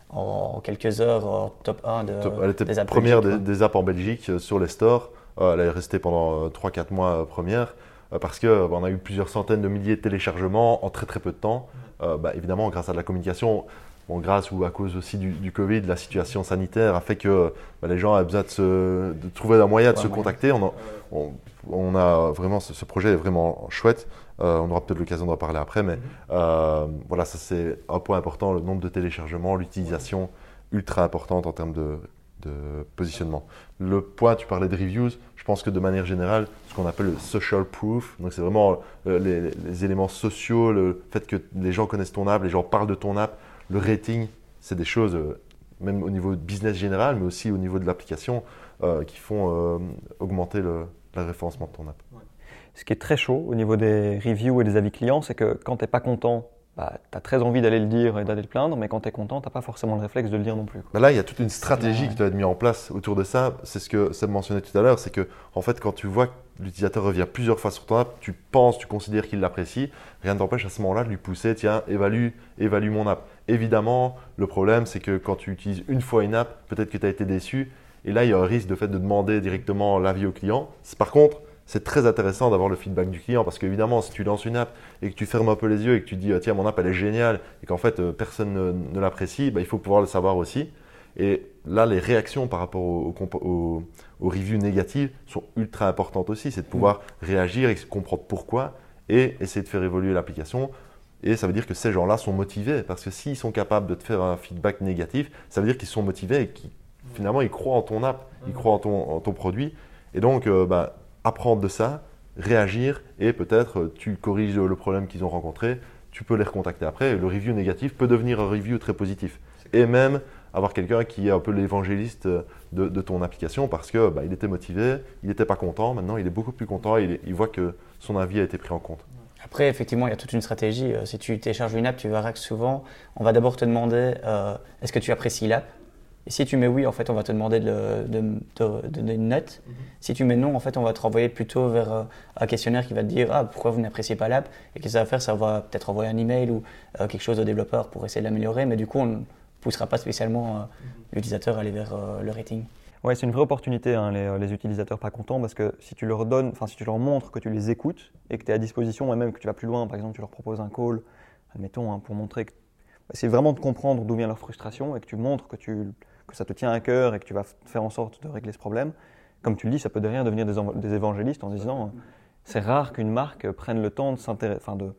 en, quelques heures en top 1 de, Elle était des apps première des, apps en Belgique sur les stores. elle est restée pendant 3-4 mois première. parce que bah, on a eu plusieurs centaines de milliers de téléchargements en très très peu de temps. Euh, bah, évidemment, grâce à de la communication, bon, grâce ou à cause aussi du, du Covid, la situation sanitaire a fait que bah, les gens avaient besoin de, se, de trouver un moyen de se contacter. On a, on, on a vraiment ce, ce projet est vraiment chouette. Euh, on aura peut-être l'occasion d'en parler après, mais euh, voilà, ça c'est un point important, le nombre de téléchargements, l'utilisation ultra importante en termes de, de positionnement. Le point, tu parlais de reviews, je pense que de manière générale, ce qu'on appelle le social proof, donc c'est vraiment euh, les, les éléments sociaux, le fait que les gens connaissent ton app, les gens parlent de ton app, le rating, c'est des choses, euh, même au niveau business général, mais aussi au niveau de l'application, euh, qui font euh, augmenter le, référencement de ton app. Ce qui est très chaud au niveau des reviews et des avis clients, c'est que quand tu n'es pas content, bah, tu as très envie d'aller le dire et d'aller le plaindre, mais quand tu es content, tu n'as pas forcément le réflexe de le dire non plus. Bah là, il y a toute une stratégie qui doit être mise en place autour de ça. C'est ce que Seb mentionnait tout à l'heure, c'est que en fait, quand tu vois que l'utilisateur revient plusieurs fois sur ton app, tu penses, tu considères qu'il l'apprécie, rien ne t'empêche à ce moment-là de lui pousser, tiens, évalue, évalue mon app. Évidemment, le problème, c'est que quand tu utilises une fois une app, peut-être que tu as été déçu, et là, il y a un risque de fait de demander directement l'avis au client. Par contre, c'est très intéressant d'avoir le feedback du client parce qu'évidemment, si tu lances une app et que tu fermes un peu les yeux et que tu dis ah, tiens, mon app elle est géniale et qu'en fait euh, personne ne, ne l'apprécie, bah, il faut pouvoir le savoir aussi. Et là, les réactions par rapport aux, reviews négatives sont ultra importantes aussi. C'est de pouvoir réagir et comprendre pourquoi et essayer de faire évoluer l'application. Et ça veut dire que ces gens-là sont motivés parce que s'ils sont capables de te faire un feedback négatif, ça veut dire qu'ils sont motivés et qu'ils finalement ils croient en ton app, ils croient en ton, en ton produit. Et donc, euh, bah, apprendre de ça, réagir et peut-être euh, tu corriges le problème qu'ils ont rencontré, tu peux les recontacter après. Et le review négatif peut devenir un review très positif. Et même avoir quelqu'un qui est un peu l'évangéliste euh, de, de ton application parce que bah, il était motivé, il n'était pas content, maintenant il est beaucoup plus content et il, il voit que son avis a été pris en compte. Après, effectivement, il y a toute une stratégie. Euh, Si tu télécharges une app, tu verras que souvent, on va d'abord te demander euh, est-ce que tu apprécies l'app? Et si tu mets oui, en fait, on va te demander de, le- de- de- de donner une note. Si tu mets non, en fait, on va te renvoyer plutôt vers euh, un questionnaire qui va te dire ah, pourquoi vous n'appréciez pas l'app? Et qu'est-ce que ça va faire? Ça va peut-être envoyer un email ou euh, quelque chose au développeur pour essayer de l'améliorer, mais du coup, on ne poussera pas spécialement euh, l'utilisateur à aller vers euh, le rating. Ouais, c'est une vraie opportunité, hein, les, les utilisateurs pas contents, parce que si tu leur donnes, enfin si tu leur montres que tu les écoutes et que tu es à disposition, et même que tu vas plus loin, par exemple, tu leur proposes un call, admettons, hein, pour montrer que c'est vraiment de comprendre d'où vient leur frustration et que tu montres que, tu, que ça te tient à cœur et que tu vas faire en sorte de régler ce problème. Comme tu le dis, ça peut derrière devenir des, évangélistes en disant euh, c'est rare qu'une marque prenne le temps de s'intéresser- enfin, de,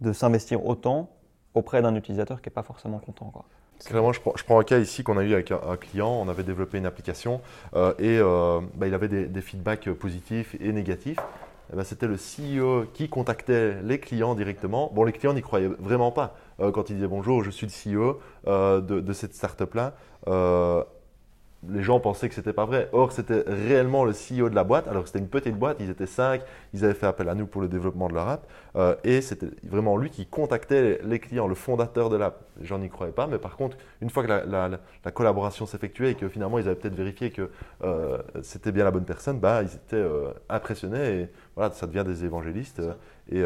de s'investir autant auprès d'un utilisateur qui n'est pas forcément content. Quoi. Clairement, je prends, je prends un cas ici qu'on a eu avec un, un client. On avait développé une application euh, et euh, bah, il avait des, des feedbacks positifs et négatifs. Eh ben, C'était le CEO qui contactait les clients directement. Bon, les clients n'y croyaient vraiment pas. Euh, quand il disait bonjour, je suis le CEO de, de cette startup-là. Euh, les gens pensaient que c'était pas vrai. Or, c'était réellement le CEO de la boîte. Alors, c'était une petite boîte, ils étaient cinq, ils avaient fait appel à nous pour le développement de leur app. Euh, et c'était vraiment lui qui contactait les clients, le fondateur de l'app. Gens n'y croyaient pas, mais par contre, une fois que la, la- la- la collaboration s'effectuait et que finalement ils avaient peut-être vérifié que euh, c'était bien la bonne personne, bah, ils étaient euh, impressionnés et voilà, ça devient des évangélistes. et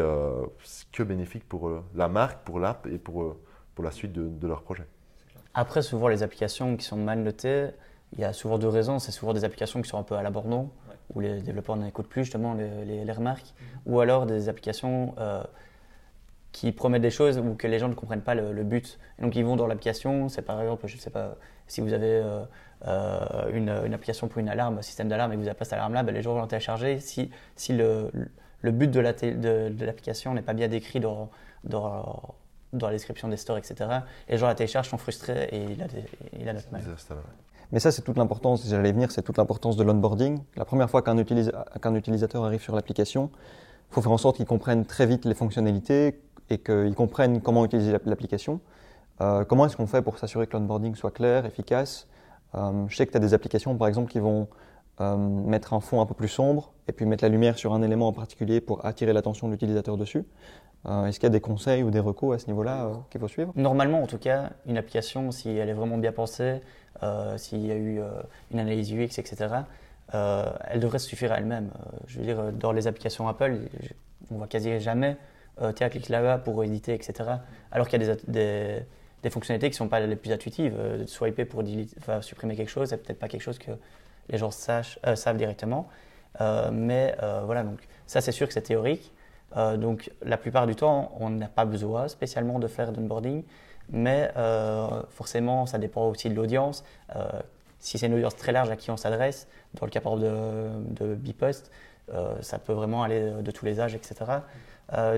c'est que bénéfique pour la marque, pour l'app et pour, pour la suite de, de leur projet. Après, souvent, les applications qui sont mal notées, il y a souvent deux raisons. C'est souvent des applications qui sont un peu à l'abandon, où les développeurs n'écoutent plus justement les, les- les remarques, ou alors des applications euh, qui promettent des choses ou que les gens ne comprennent pas le, le but. Et donc, ils vont dans l'application, c'est par exemple, je ne sais pas, si vous avez euh, euh, une, une application pour une alarme, un système d'alarme, et que vous n'avez pas cette alarme-là, ben, les gens vont la télécharger. Si, si le, le but de la té- de, de l'application n'est pas bien décrit dans, dans, dans la description des stores, etc., les gens la téléchargent, sont frustrés et ils la, dé- ils la notent mal. Mais ça, c'est toute l'importance, si j'allais venir, c'est toute l'importance de l'onboarding. La première fois qu'un utilisa- qu'un utilisateur arrive sur l'application, il faut faire en sorte qu'il comprenne très vite les fonctionnalités et qu'il comprenne comment utiliser l'app- l'application. Euh, comment est-ce qu'on fait pour s'assurer que l'onboarding soit clair, efficace? Euh, Je sais que tu as des applications, par exemple, qui vont euh, mettre un fond un peu plus sombre et puis mettre la lumière sur un élément en particulier pour attirer l'attention de l'utilisateur dessus. Euh, est-ce qu'il y a des conseils ou des recos à ce niveau-là euh, qu'il faut suivre? Normalement, en tout cas, une application, si elle est vraiment bien pensée, euh, s'il y a eu une analyse UX, etc., elle devrait suffire à elle-même. Je veux dire, dans les applications Apple, on voit quasi jamais tiens, clique là-bas pour éditer, etc. Alors qu'il y a des, des, fonctionnalités qui ne sont pas les plus intuitives. Swiper pour supprimer quelque chose, c'est peut-être pas quelque chose que les gens euh, savent directement. Euh, mais euh, voilà, donc ça c'est sûr que c'est théorique. Donc la plupart du temps, on n'a pas besoin spécialement de faire d'onboarding, mais forcément, ça dépend aussi de l'audience. Si c'est une audience très large à qui on s'adresse, dans le cas par exemple de, de Bipost, ça peut vraiment aller de tous les âges, etc.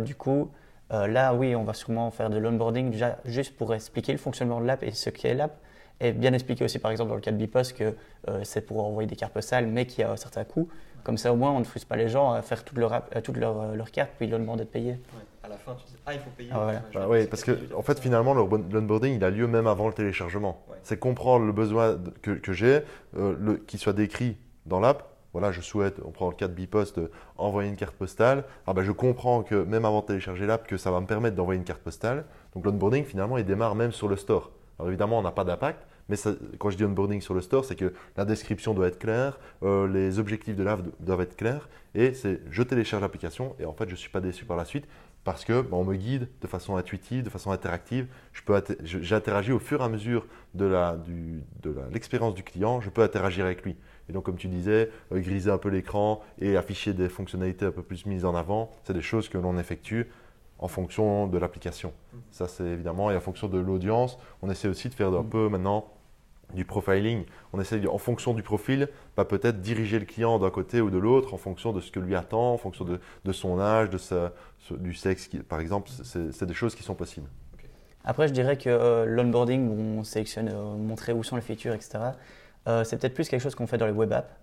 du coup, là, oui, on va sûrement faire de l'onboarding déjà juste pour expliquer le fonctionnement de l'app et ce qu'est l'app. Et bien expliquer aussi, par exemple, dans le cas de Bipost, que c'est pour envoyer des cartes postales, mais qu'il y a un certain coût. Comme ça, au moins, on ne frustre pas les gens à faire toutes leurs euh, toute leur, euh, leur cartes, puis ils leur demandent d'être payés. À la fin, tu dis, ah, il faut payer. Ah, bah oui, parce que, en fait, finalement, l'onboarding, il a lieu même avant le téléchargement. C'est comprendre le besoin que, que j'ai, euh, qu'il soit décrit dans l'app. Voilà, je souhaite, on prend le cas de Bipost, envoyer une carte postale. Ah bah, je comprends que même avant de télécharger l'app, que ça va me permettre d'envoyer une carte postale. Donc l'onboarding, finalement, il démarre même sur le store. Alors évidemment, on n'a pas d'impact, mais quand je dis onboarding sur le store, c'est que la description doit être claire, euh, les objectifs de l'app doivent être clairs, et c'est je télécharge l'application et en fait je ne suis pas déçu par la suite parce que bah, on me guide de façon intuitive, de façon interactive. J'interagis au fur et à mesure de l'expérience du, client, je peux interagir avec lui. Et donc, comme tu disais, euh, griser un peu l'écran et afficher des fonctionnalités un peu plus mises en avant, c'est des choses que l'on effectue en fonction de l'application. Ça, c'est évidemment, et en fonction de l'audience, on essaie aussi de faire un peu maintenant du profiling. On essaie, en fonction du profil, bah, peut-être diriger le client d'un côté ou de l'autre en fonction de ce que lui attend, en fonction de, son âge, de sa, du sexe, par exemple. C'est des choses qui sont possibles. Après, je dirais que euh, l'onboarding, où on sélectionne, euh, montrer où sont les features, etc., euh, c'est peut-être plus quelque chose qu'on fait dans les web apps.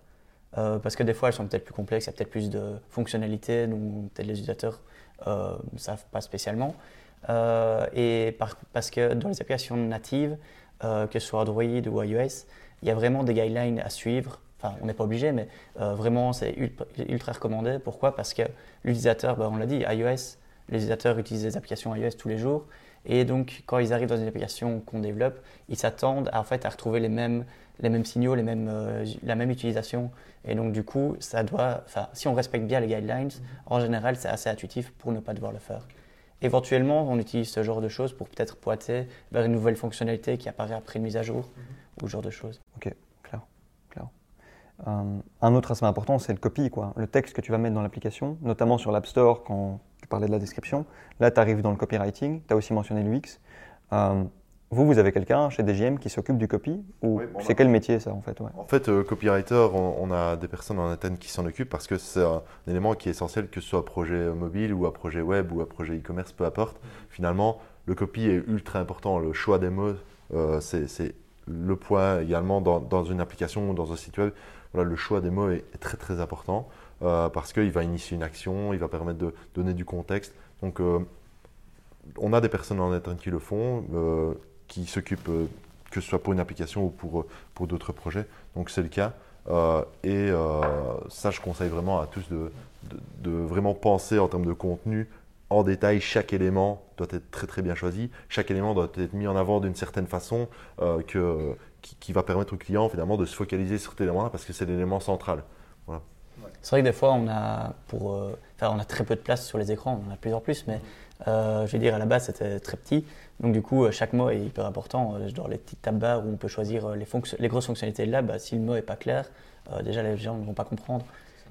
parce que des fois, elles sont peut-être plus complexes, il y a peut-être plus de fonctionnalités, donc peut-être les utilisateurs ne savent pas spécialement. et parce que dans les applications natives, euh, que ce soit Android ou iOS, il y a vraiment des guidelines à suivre. Enfin, on n'est pas obligé, mais euh, vraiment, c'est ultra, recommandé. Pourquoi? Parce que l'utilisateur, ben, on l'a dit, iOS, les utilisateurs utilisent des applications iOS tous les jours. Et donc, quand ils arrivent dans une application qu'on développe, ils s'attendent en fait, à retrouver les mêmes, les mêmes signaux, les mêmes, euh, la même utilisation. Et donc, du coup, ça doit, si on respecte bien les guidelines, en général, c'est assez intuitif pour ne pas devoir le faire. Éventuellement, on utilise ce genre de choses pour peut-être pointer vers une nouvelle fonctionnalité qui apparaît après une mise à jour mhm. ou ce genre de choses. Ok, clair. clair. Euh, un autre aspect important, c'est le copy, quoi. le texte que tu vas mettre dans l'application, notamment sur l'App Store quand tu parlais de la description. Là, tu arrives dans le copywriting, tu as aussi mentionné l'UX. Euh, vous, vous avez quelqu'un chez DGM qui s'occupe du copy ou c'est quel métier ça en fait En fait, euh, copywriter, on, a des personnes en interne qui s'en occupent parce que c'est un, élément qui est essentiel que ce soit un projet mobile ou un projet web ou un projet e-commerce, peu importe. Finalement, le copy est ultra important. Le choix des mots, euh, c'est le point également dans, une application ou dans un site web. Voilà, le choix des mots est, très très important euh, parce qu'il va initier une action, il va permettre de donner du contexte. Donc, on a des personnes en interne qui le font qui s'occupent, euh, que ce soit pour une application ou pour, euh, pour d'autres projets. Donc c'est le cas. Euh, et ça, je conseille vraiment à tous de, de, vraiment penser en termes de contenu en détail. Chaque élément doit être très très bien choisi. Chaque élément doit être mis en avant d'une certaine façon que, qui, va permettre au client finalement de se focaliser sur cet élément-là parce que c'est l'élément central. C'est vrai que des fois, on a, pour, on a très peu de place sur les écrans, on en a plusieurs plus, mais je vais dire à la base c'était très petit. Donc du coup, euh, chaque mot est hyper important. Euh, dans les petites tab barres où on peut choisir euh, les, les grosses fonctionnalités là, bah, si le mot n'est pas clair, déjà les gens ne vont pas comprendre.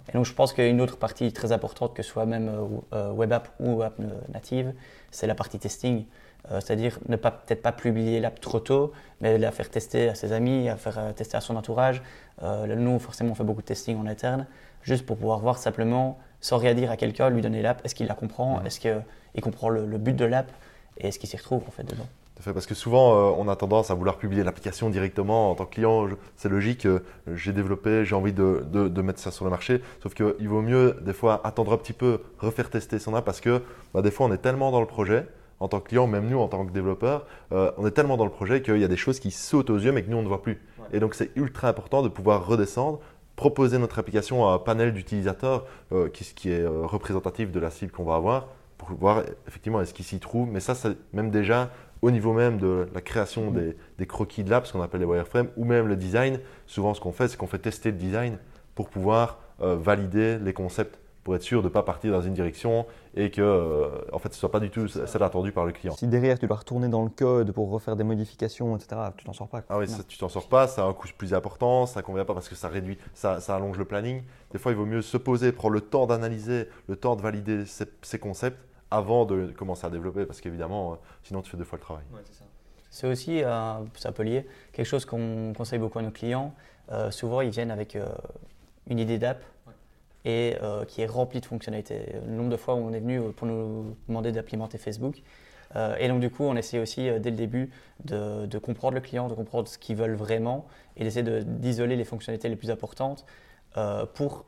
Et donc je pense qu'une autre partie très importante, que ce soit même web app ou app native, c'est la partie testing. C'est-à-dire ne pas peut-être pas publier l'app trop tôt, mais la faire tester à ses amis, à faire tester à son entourage. nous, forcément, on fait beaucoup de testing en interne, juste pour pouvoir voir simplement, sans rien dire à quelqu'un, lui donner l'app, est-ce qu'il la comprend, est-ce qu'il comprend le, le but de l'app, et est-ce qu'il s'y retrouve en fait dedans parce que souvent, euh, on a tendance à vouloir publier l'application directement en tant que client. C'est logique, euh, j'ai développé, j'ai envie de, de, mettre ça sur le marché. Sauf qu'il vaut mieux, des fois, attendre un petit peu, refaire tester son app parce que bah, des fois, on est tellement dans le projet, en tant que client, même nous, en tant que développeur, euh, on est tellement dans le projet qu'il y a des choses qui sautent aux yeux mais que nous, on ne voit plus. Et donc, c'est ultra important de pouvoir redescendre, proposer notre application à un panel d'utilisateurs qui, qui, est représentatif de la cible qu'on va avoir pour voir effectivement est-ce qu'il s'y trouve. Mais ça, c'est même déjà au niveau même de la création des, croquis de l'app, ce qu'on appelle les wireframes, ou même le design. Souvent, ce qu'on fait, c'est qu'on fait tester le design pour pouvoir euh, valider les concepts pour être sûr de ne pas partir dans une direction et que euh, en fait, ce ne soit pas du tout celle attendue par le client. Si derrière tu dois retourner dans le code pour refaire des modifications, etc., tu t'en sors pas. Ah oui, ça, tu t'en sors pas, ça a un coût plus important, ça ne convient pas parce que ça réduit, ça, ça, allonge le planning. Des fois, il vaut mieux se poser, prendre le temps d'analyser, le temps de valider ces, concepts avant de commencer à développer parce qu'évidemment, euh, sinon tu fais deux fois le travail. c'est aussi, euh, ça peut lier, quelque chose qu'on conseille beaucoup à nos clients. souvent, ils viennent avec une idée d'app et euh, qui est rempli de fonctionnalités. Le nombre de fois où on est venu pour nous demander d'implémenter Facebook. Euh, et donc du coup, on essaie aussi euh, dès le début de, comprendre le client, de comprendre ce qu'ils veulent vraiment et d'essayer d'isoler les fonctionnalités les plus importantes pour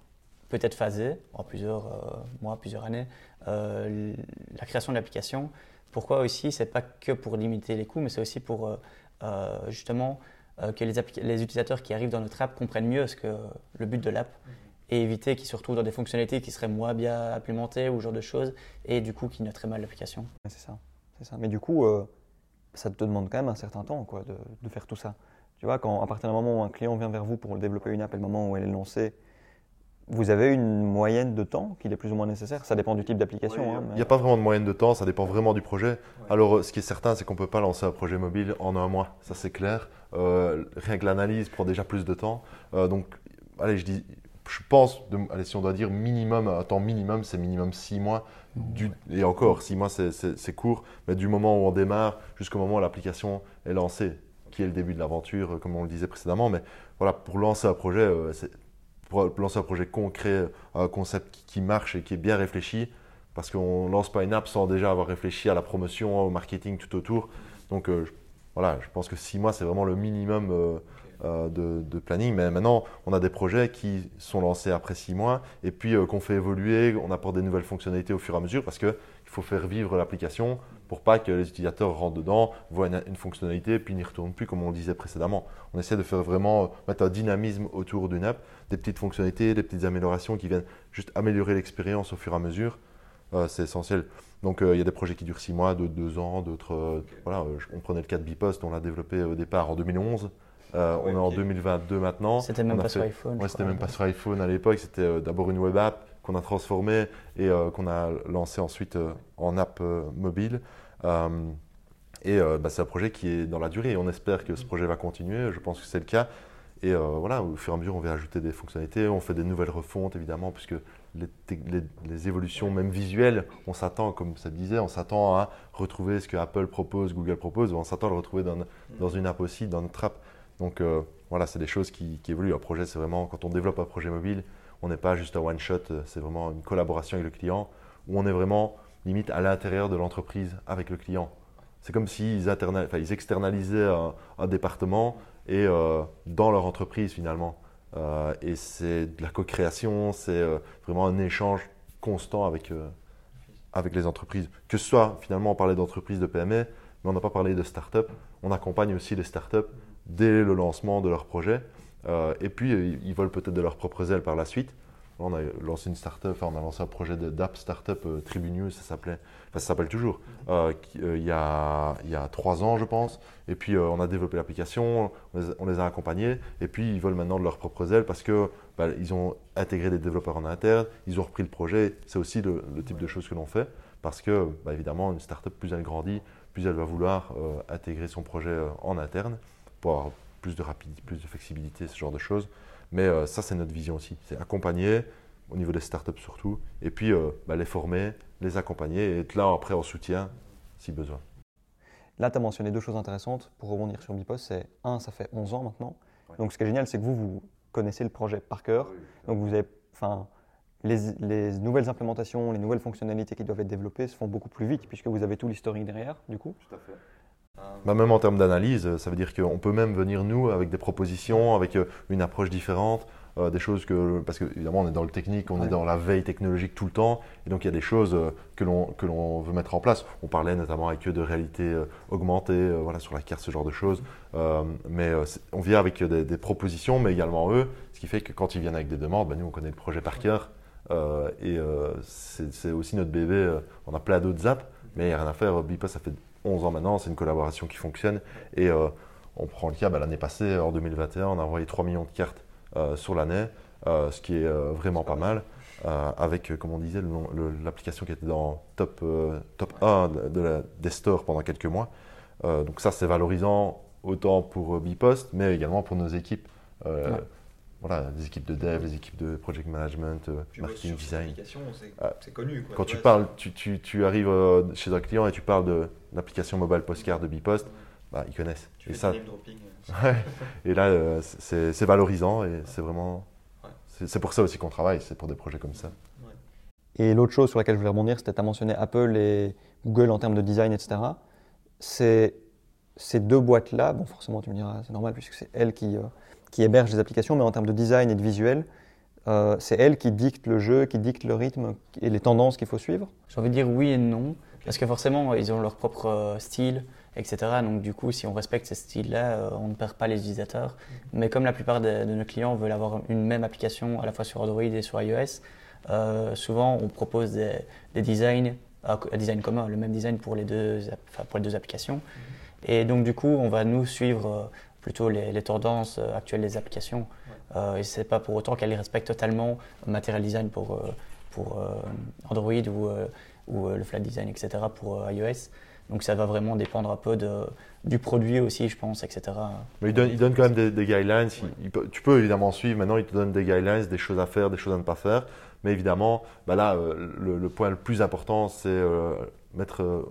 peut-être phaser en plusieurs mois, plusieurs années la création de l'application. Pourquoi aussi C'est pas que pour limiter les coûts, mais c'est aussi pour justement que les, les, utilisateurs qui arrivent dans notre app comprennent mieux ce que le but de l'app. Et éviter qu'ils se retrouvent dans des fonctionnalités qui seraient moins bien implémentées ou ce genre de choses et du coup qui noteraient mal l'application. c'est ça, c'est ça. Mais du coup, euh, ça te demande quand même un certain temps quoi, de, de, faire tout ça. Tu vois, quand à partir du moment où un client vient vers vous pour développer une app et le moment où elle est lancée, vous avez une moyenne de temps qui est plus ou moins nécessaire? Ça dépend du type d'application. Hein, il n'y a pas vraiment de moyenne de temps, ça dépend vraiment du projet. Alors, ce qui est certain, c'est qu'on ne peut pas lancer un projet mobile en un mois, ça c'est clair. Euh, rien que l'analyse prend déjà plus de temps. Euh, donc, allez, je dis, je pense, allez, si on doit dire minimum, un temps minimum, c'est minimum 6 mois. Et encore, 6 mois, c'est court, mais du moment où on démarre jusqu'au moment où l'application est lancée, qui est le début de l'aventure, comme on le disait précédemment. Mais voilà, pour lancer un projet, euh, pour lancer un projet concret, un concept qui, marche et qui est bien réfléchi, parce qu'on ne lance pas une app sans déjà avoir réfléchi à la promotion, au marketing tout autour. Donc euh, voilà, je pense que 6 mois, c'est vraiment le minimum. Euh, euh, de, planning. Mais maintenant, on a des projets qui sont lancés après six mois et puis euh, qu'on fait évoluer, on apporte des nouvelles fonctionnalités au fur et à mesure parce qu'il faut faire vivre l'application pour pas que les utilisateurs rentrent dedans, voient une, fonctionnalité puis n'y retournent plus comme on le disait précédemment. On essaie de faire vraiment euh, mettre un dynamisme autour d'une app, des petites fonctionnalités, des petites améliorations qui viennent juste améliorer l'expérience au fur et à mesure. c'est essentiel. Donc il y a des projets qui durent six mois, d'autres deux ans, d'autres. voilà, on prenait le cas de Bipost, on l'a développé au départ en 2011. Euh, on est en 2022 maintenant. C'était même pas sur iPhone. Ouais, c'était même pas sur iPhone à l'époque. C'était euh, d'abord une web app qu'on a transformée et euh, qu'on a lancé ensuite en app mobile. et bah, c'est un projet qui est dans la durée et on espère que ce mm. projet va continuer. Je pense que c'est le cas. Et voilà, au fur et à mesure, on va ajouter des fonctionnalités. On fait des nouvelles refontes, évidemment, puisque les, les, évolutions, même visuelles, on s'attend, comme ça disait, on s'attend à retrouver ce que Apple propose, Google propose, on s'attend à le retrouver dans, dans, une app aussi, dans notre app. Donc euh, voilà, c'est des choses qui, évoluent. Un projet, c'est vraiment, quand on développe un projet mobile, on n'est pas juste un one-shot, euh, c'est vraiment une collaboration avec le client, où on est vraiment limite à l'intérieur de l'entreprise avec le client. C'est comme s'ils ils externalisaient un, département et euh, dans leur entreprise finalement. et c'est de la co-création, c'est vraiment un échange constant avec, avec les entreprises. Que ce soit, finalement, on parlait d'entreprises de PME, mais on n'a pas parlé de start-up. On accompagne aussi les start-up dès le lancement de leur projet. Euh, et puis, euh, ils volent peut-être de leurs propres ailes par la suite. On a lancé une startup, enfin, on a lancé un projet d'app startup euh, Tribune ça s'appelait, enfin, ça s'appelle toujours, il, y a, il y a trois ans, je pense. Et puis, on a développé l'application, on, les a accompagnés, et puis ils volent maintenant de leurs propres ailes parce que bah, ils ont intégré des développeurs en interne, ils ont repris le projet. C'est aussi le, type de choses que l'on fait parce que, bah, évidemment, une startup, plus elle grandit, plus elle va vouloir intégrer son projet en interne pour avoir plus de rapidité, plus de flexibilité, ce genre de choses. Mais euh, ça, c'est notre vision aussi. C'est accompagner, au niveau des startups surtout, et puis euh, bah, les former, les accompagner et être là après en soutien si besoin. Là, tu as mentionné deux choses intéressantes pour rebondir sur Bipos. C'est un, ça fait 11 ans maintenant. Donc, ce qui est génial, c'est que vous, vous connaissez le projet par cœur. Donc, vous avez, enfin, les, les, nouvelles implémentations, les nouvelles fonctionnalités qui doivent être développées se font beaucoup plus vite puisque vous avez tout l'historique derrière, du coup. Tout à fait. Bah, même en termes d'analyse, ça veut dire qu'on peut même venir nous avec des propositions, avec euh, une approche différente, euh, des choses que, parce qu'évidemment on est dans le technique, on est dans la veille technologique tout le temps, et donc il y a des choses euh, que l'on veut mettre en place. On parlait notamment avec eux de réalité augmentée, voilà, sur la carte, ce genre de choses. mais on vient avec des, propositions, mais également eux, ce qui fait que quand ils viennent avec des demandes, bah, nous on connaît le projet par cœur, et c'est aussi notre bébé. on a plein d'autres apps, mais il n'y a rien à faire. Bipa, ça fait 11 ans maintenant, c'est une collaboration qui fonctionne. Et euh, on prend le cas, bah, l'année passée, en 2021, on a envoyé 3 millions de cartes euh, sur l'année, euh, ce qui est vraiment pas mal. avec, comme on disait, l'application qui était dans top, top 1 de la, des stores pendant quelques mois. donc ça, c'est valorisant autant pour Bipost, mais également pour nos équipes voilà, les équipes de dev, les équipes de project management, euh, marketing, design. C'est connu. Quand tu parles, tu, tu, tu, arrives euh, chez un client et tu parles de l'application mobile postcard de Bipost, bah, ils connaissent. Tu et, ça, euh, et là, c'est valorisant et c'est vraiment. C'est pour ça aussi qu'on travaille, c'est pour des projets comme ça. Et l'autre chose sur laquelle je voulais rebondir, c'était tu as mentionné Apple et Google en termes de design, etc. C'est ces deux boîtes-là, bon forcément tu me diras, c'est normal puisque c'est elles qui, qui héberge les applications, mais en termes de design et de visuel, euh, c'est elle qui dicte le jeu, qui dicte le rythme et les tendances qu'il faut suivre J'ai envie de dire oui et non, parce que forcément, ils ont leur propre euh, style, etc. Donc du coup, si on respecte ces styles-là, euh, on ne perd pas les utilisateurs. Mhm. Mais comme la plupart de, nos clients veulent avoir une même application à la fois sur Android et sur iOS, souvent on propose des, designs, un design commun, le même design pour les deux, pour les deux applications. Mhm. Et donc du coup, on va nous suivre plutôt les, tendances euh, actuelles des applications. Euh, et ce n'est pas pour autant qu'elles respectent totalement Material Design pour, euh, pour Android ou, ou le Flat Design, etc. pour iOS. Donc ça va vraiment dépendre un peu du produit aussi, je pense, etc. Mais il donne, il donne quand même des, guidelines. tu peux évidemment suivre. Maintenant, il te donne des guidelines, des choses à faire, des choses à ne pas faire. Mais évidemment, bah là, le, point le plus important, c'est mettre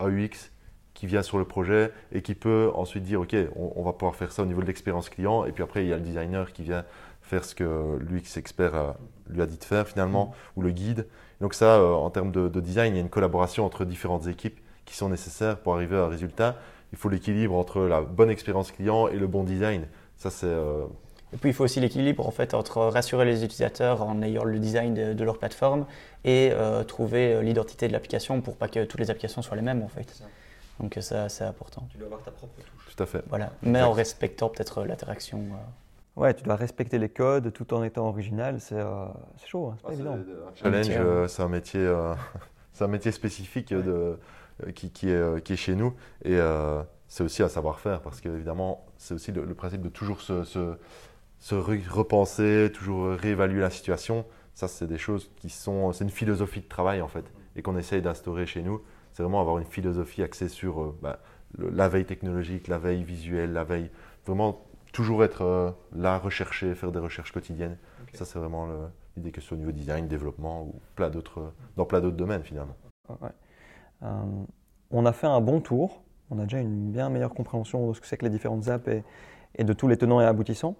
AUX qui vient sur le projet et qui peut ensuite dire ok on, va pouvoir faire ça au niveau de l'expérience client et puis après il y a le designer qui vient faire ce que l'UX expert lui a dit de faire finalement mm. ou le guide donc ça euh, en termes de, design il y a une collaboration entre différentes équipes qui sont nécessaires pour arriver à un résultat il faut l'équilibre entre la bonne expérience client et le bon design ça c'est euh, et puis il faut aussi l'équilibre en fait entre rassurer les utilisateurs en ayant le design de, leur plateforme et euh, trouver l'identité de l'application pour pas que toutes les applications soient les mêmes en fait. Donc ça, c'est important. Tu dois avoir ta propre touche. Tout à fait. Voilà, mais en respectant peut-être l'interaction. Euh. Ouais, tu dois respecter les codes tout en étant original. C'est euh, chaud, hein, c'est pas ah, évident. Un challenge, euh, c'est un métier, c'est un métier spécifique de, qui, qui, est, qui est chez nous et c'est aussi un savoir-faire parce qu'évidemment, c'est aussi le, principe de toujours se, se, se, repenser, toujours réévaluer la situation. Ça, c'est des choses qui sont, c'est une philosophie de travail en fait et qu'on essaye d'instaurer chez nous c'est vraiment avoir une philosophie axée sur euh, bah, la veille technologique, la veille visuelle, la veille. Vraiment toujours être euh, là, rechercher, faire des recherches quotidiennes. Ça, c'est vraiment l'idée que ce soit au niveau design, développement ou plein dans plein d'autres domaines finalement. Euh, on a fait un bon tour. On a déjà une bien meilleure compréhension de ce que c'est que les différentes apps et, et de tous les tenants et aboutissants.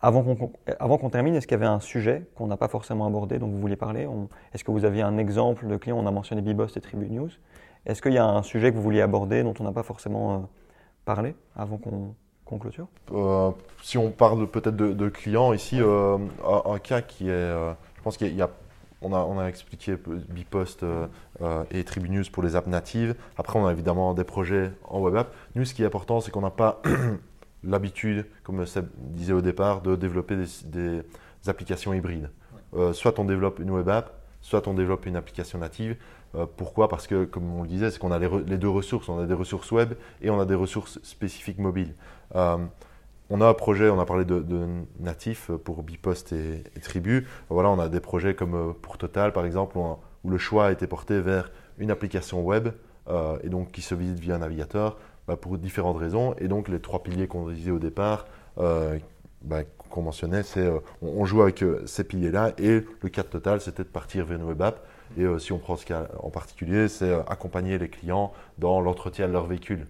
Avant qu'on termine, est-ce qu'il y avait un sujet qu'on n'a pas forcément abordé, dont vous vouliez parler? Est-ce que vous aviez un exemple de client? On a mentionné Bibost et Tribune News. Est-ce qu'il y a un sujet que vous vouliez aborder dont on n'a pas forcément euh, parlé avant qu'on clôture euh, Si on parle peut-être de, clients ici, euh, un, cas qui est, je pense qu'il y a on a, on a, expliqué Bipost et Tribune News pour les apps natives. Après, on a évidemment des projets en web app. Nous, ce qui est important, c'est qu'on n'a pas l'habitude, comme Seb disait au départ, de développer des, applications hybrides. soit on développe une web app, soit on développe une application native. Euh, pourquoi? Parce que, comme on le disait, c'est qu'on a les, deux ressources. On a des ressources web et on a des ressources spécifiques mobiles. Euh, on a un projet, on a parlé de, natif pour Bipost et, Tribu. Voilà, on a des projets comme euh, pour Total, par exemple, où, le choix a été porté vers une application web et donc qui se visite via un navigateur bah, pour différentes raisons. Et donc, les trois piliers qu'on disait au départ, bah, qu'on mentionnait, c'est on, joue avec ces piliers-là et le cadre total, c'était de partir vers une web app et euh, si on prend ce cas en particulier, c'est euh, accompagner les clients dans l'entretien de leur véhicule.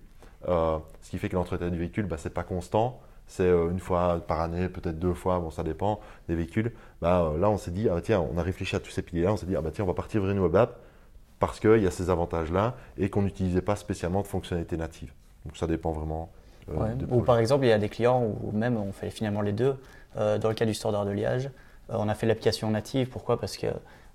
Euh, ce qui fait que l'entretien du véhicule, bah, ce n'est pas constant. C'est une fois par année, peut-être deux fois, bon, ça dépend des véhicules. Bah, là, on s'est dit, ah, tiens, on a réfléchi à tous ces piliers-là, on s'est dit, ah, bah, tiens, on va partir vers une web app parce qu'il y a ces avantages-là et qu'on n'utilisait pas spécialement de fonctionnalités natives. Donc ça dépend vraiment. ou par exemple, il y a des clients où même on fait finalement les deux. dans le cas du standard de Liège, on a fait l'application native. Pourquoi? Parce que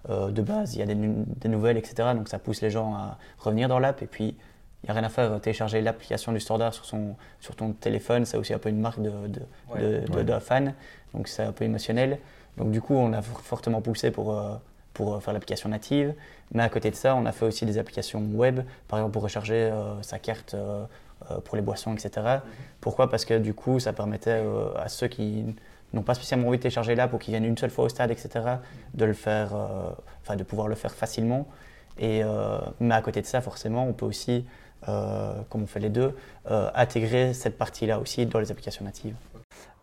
euh, de base, il y a des, nouvelles, etc. Donc ça pousse les gens à revenir dans l'app. Et puis, il n'y a rien à faire, télécharger l'application du standard sur, son, sur ton téléphone, c'est aussi un peu une marque de, de, de, fan. Donc c'est un peu émotionnel. Donc du coup, on a fortement poussé pour, euh, pour euh, faire l'application native. Mais à côté de ça, on a fait aussi des applications web, par exemple pour recharger sa carte pour les boissons, etc. Mhm. Pourquoi? Parce que du coup, ça permettait à ceux qui n'ont pas spécialement envie de télécharger l'app ou qui viennent une seule fois au stade, etc., de le faire, enfin de pouvoir le faire facilement. Et, mais à côté de ça, forcément, on peut aussi, comme on fait les deux, intégrer cette partie-là aussi dans les applications natives.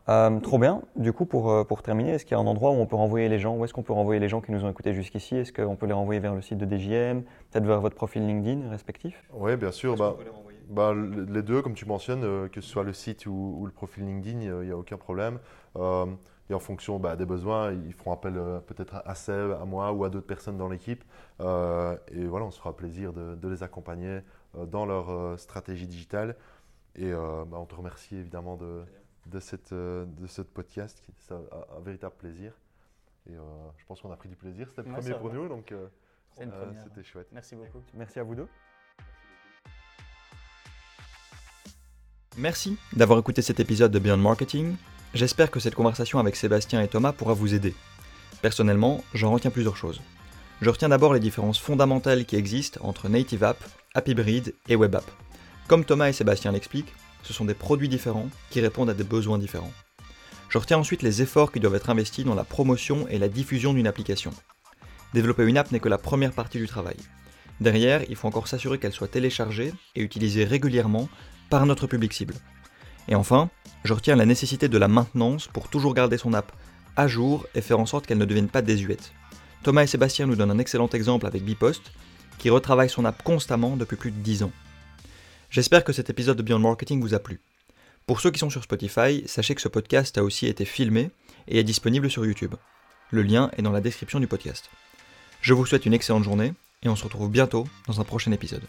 Euh, trop bien. Du coup, pour, euh, pour terminer, est-ce qu'il y a un endroit où on peut renvoyer les gens? Où est-ce qu'on peut renvoyer les gens qui nous ont écoutés jusqu'ici? Est-ce qu'on peut les renvoyer vers le site de DJM Peut-être vers votre profil LinkedIn respectif? Oui, bien sûr. Bah, bah, les deux, comme tu mentionnes, euh, que ce soit le site ou, le profil LinkedIn, il n'y a, aucun problème. et en fonction bah, des besoins, ils feront appel peut-être à Seb, à moi ou à d'autres personnes dans l'équipe. et voilà, on se fera plaisir de, de les accompagner dans leur stratégie digitale. Et on te remercie évidemment de de, cette, euh, de ce podcast. C'est un, un, véritable plaisir. Et euh, je pense qu'on a pris du plaisir. C'était le premier pour nous, donc euh, c'était chouette. Merci beaucoup. Merci à vous deux. Merci d'avoir écouté cet épisode de Beyond Marketing. J'espère que cette conversation avec Sébastien et Thomas pourra vous aider. Personnellement, j'en retiens plusieurs choses. Je retiens d'abord les différences fondamentales qui existent entre Native App, App Hybrid et Web App. Comme Thomas et Sébastien l'expliquent, ce sont des produits différents qui répondent à des besoins différents. Je retiens ensuite les efforts qui doivent être investis dans la promotion et la diffusion d'une application. Développer une app n'est que la première partie du travail. Derrière, il faut encore s'assurer qu'elle soit téléchargée et utilisée régulièrement par notre public cible. Et enfin, je retiens la nécessité de la maintenance pour toujours garder son app à jour et faire en sorte qu'elle ne devienne pas désuète. Thomas et Sébastien nous donnent un excellent exemple avec Bipost, qui retravaille son app constamment depuis plus de 10 ans. J'espère que cet épisode de Beyond Marketing vous a plu. Pour ceux qui sont sur Spotify, sachez que ce podcast a aussi été filmé et est disponible sur YouTube. Le lien est dans la description du podcast. Je vous souhaite une excellente journée et on se retrouve bientôt dans un prochain épisode.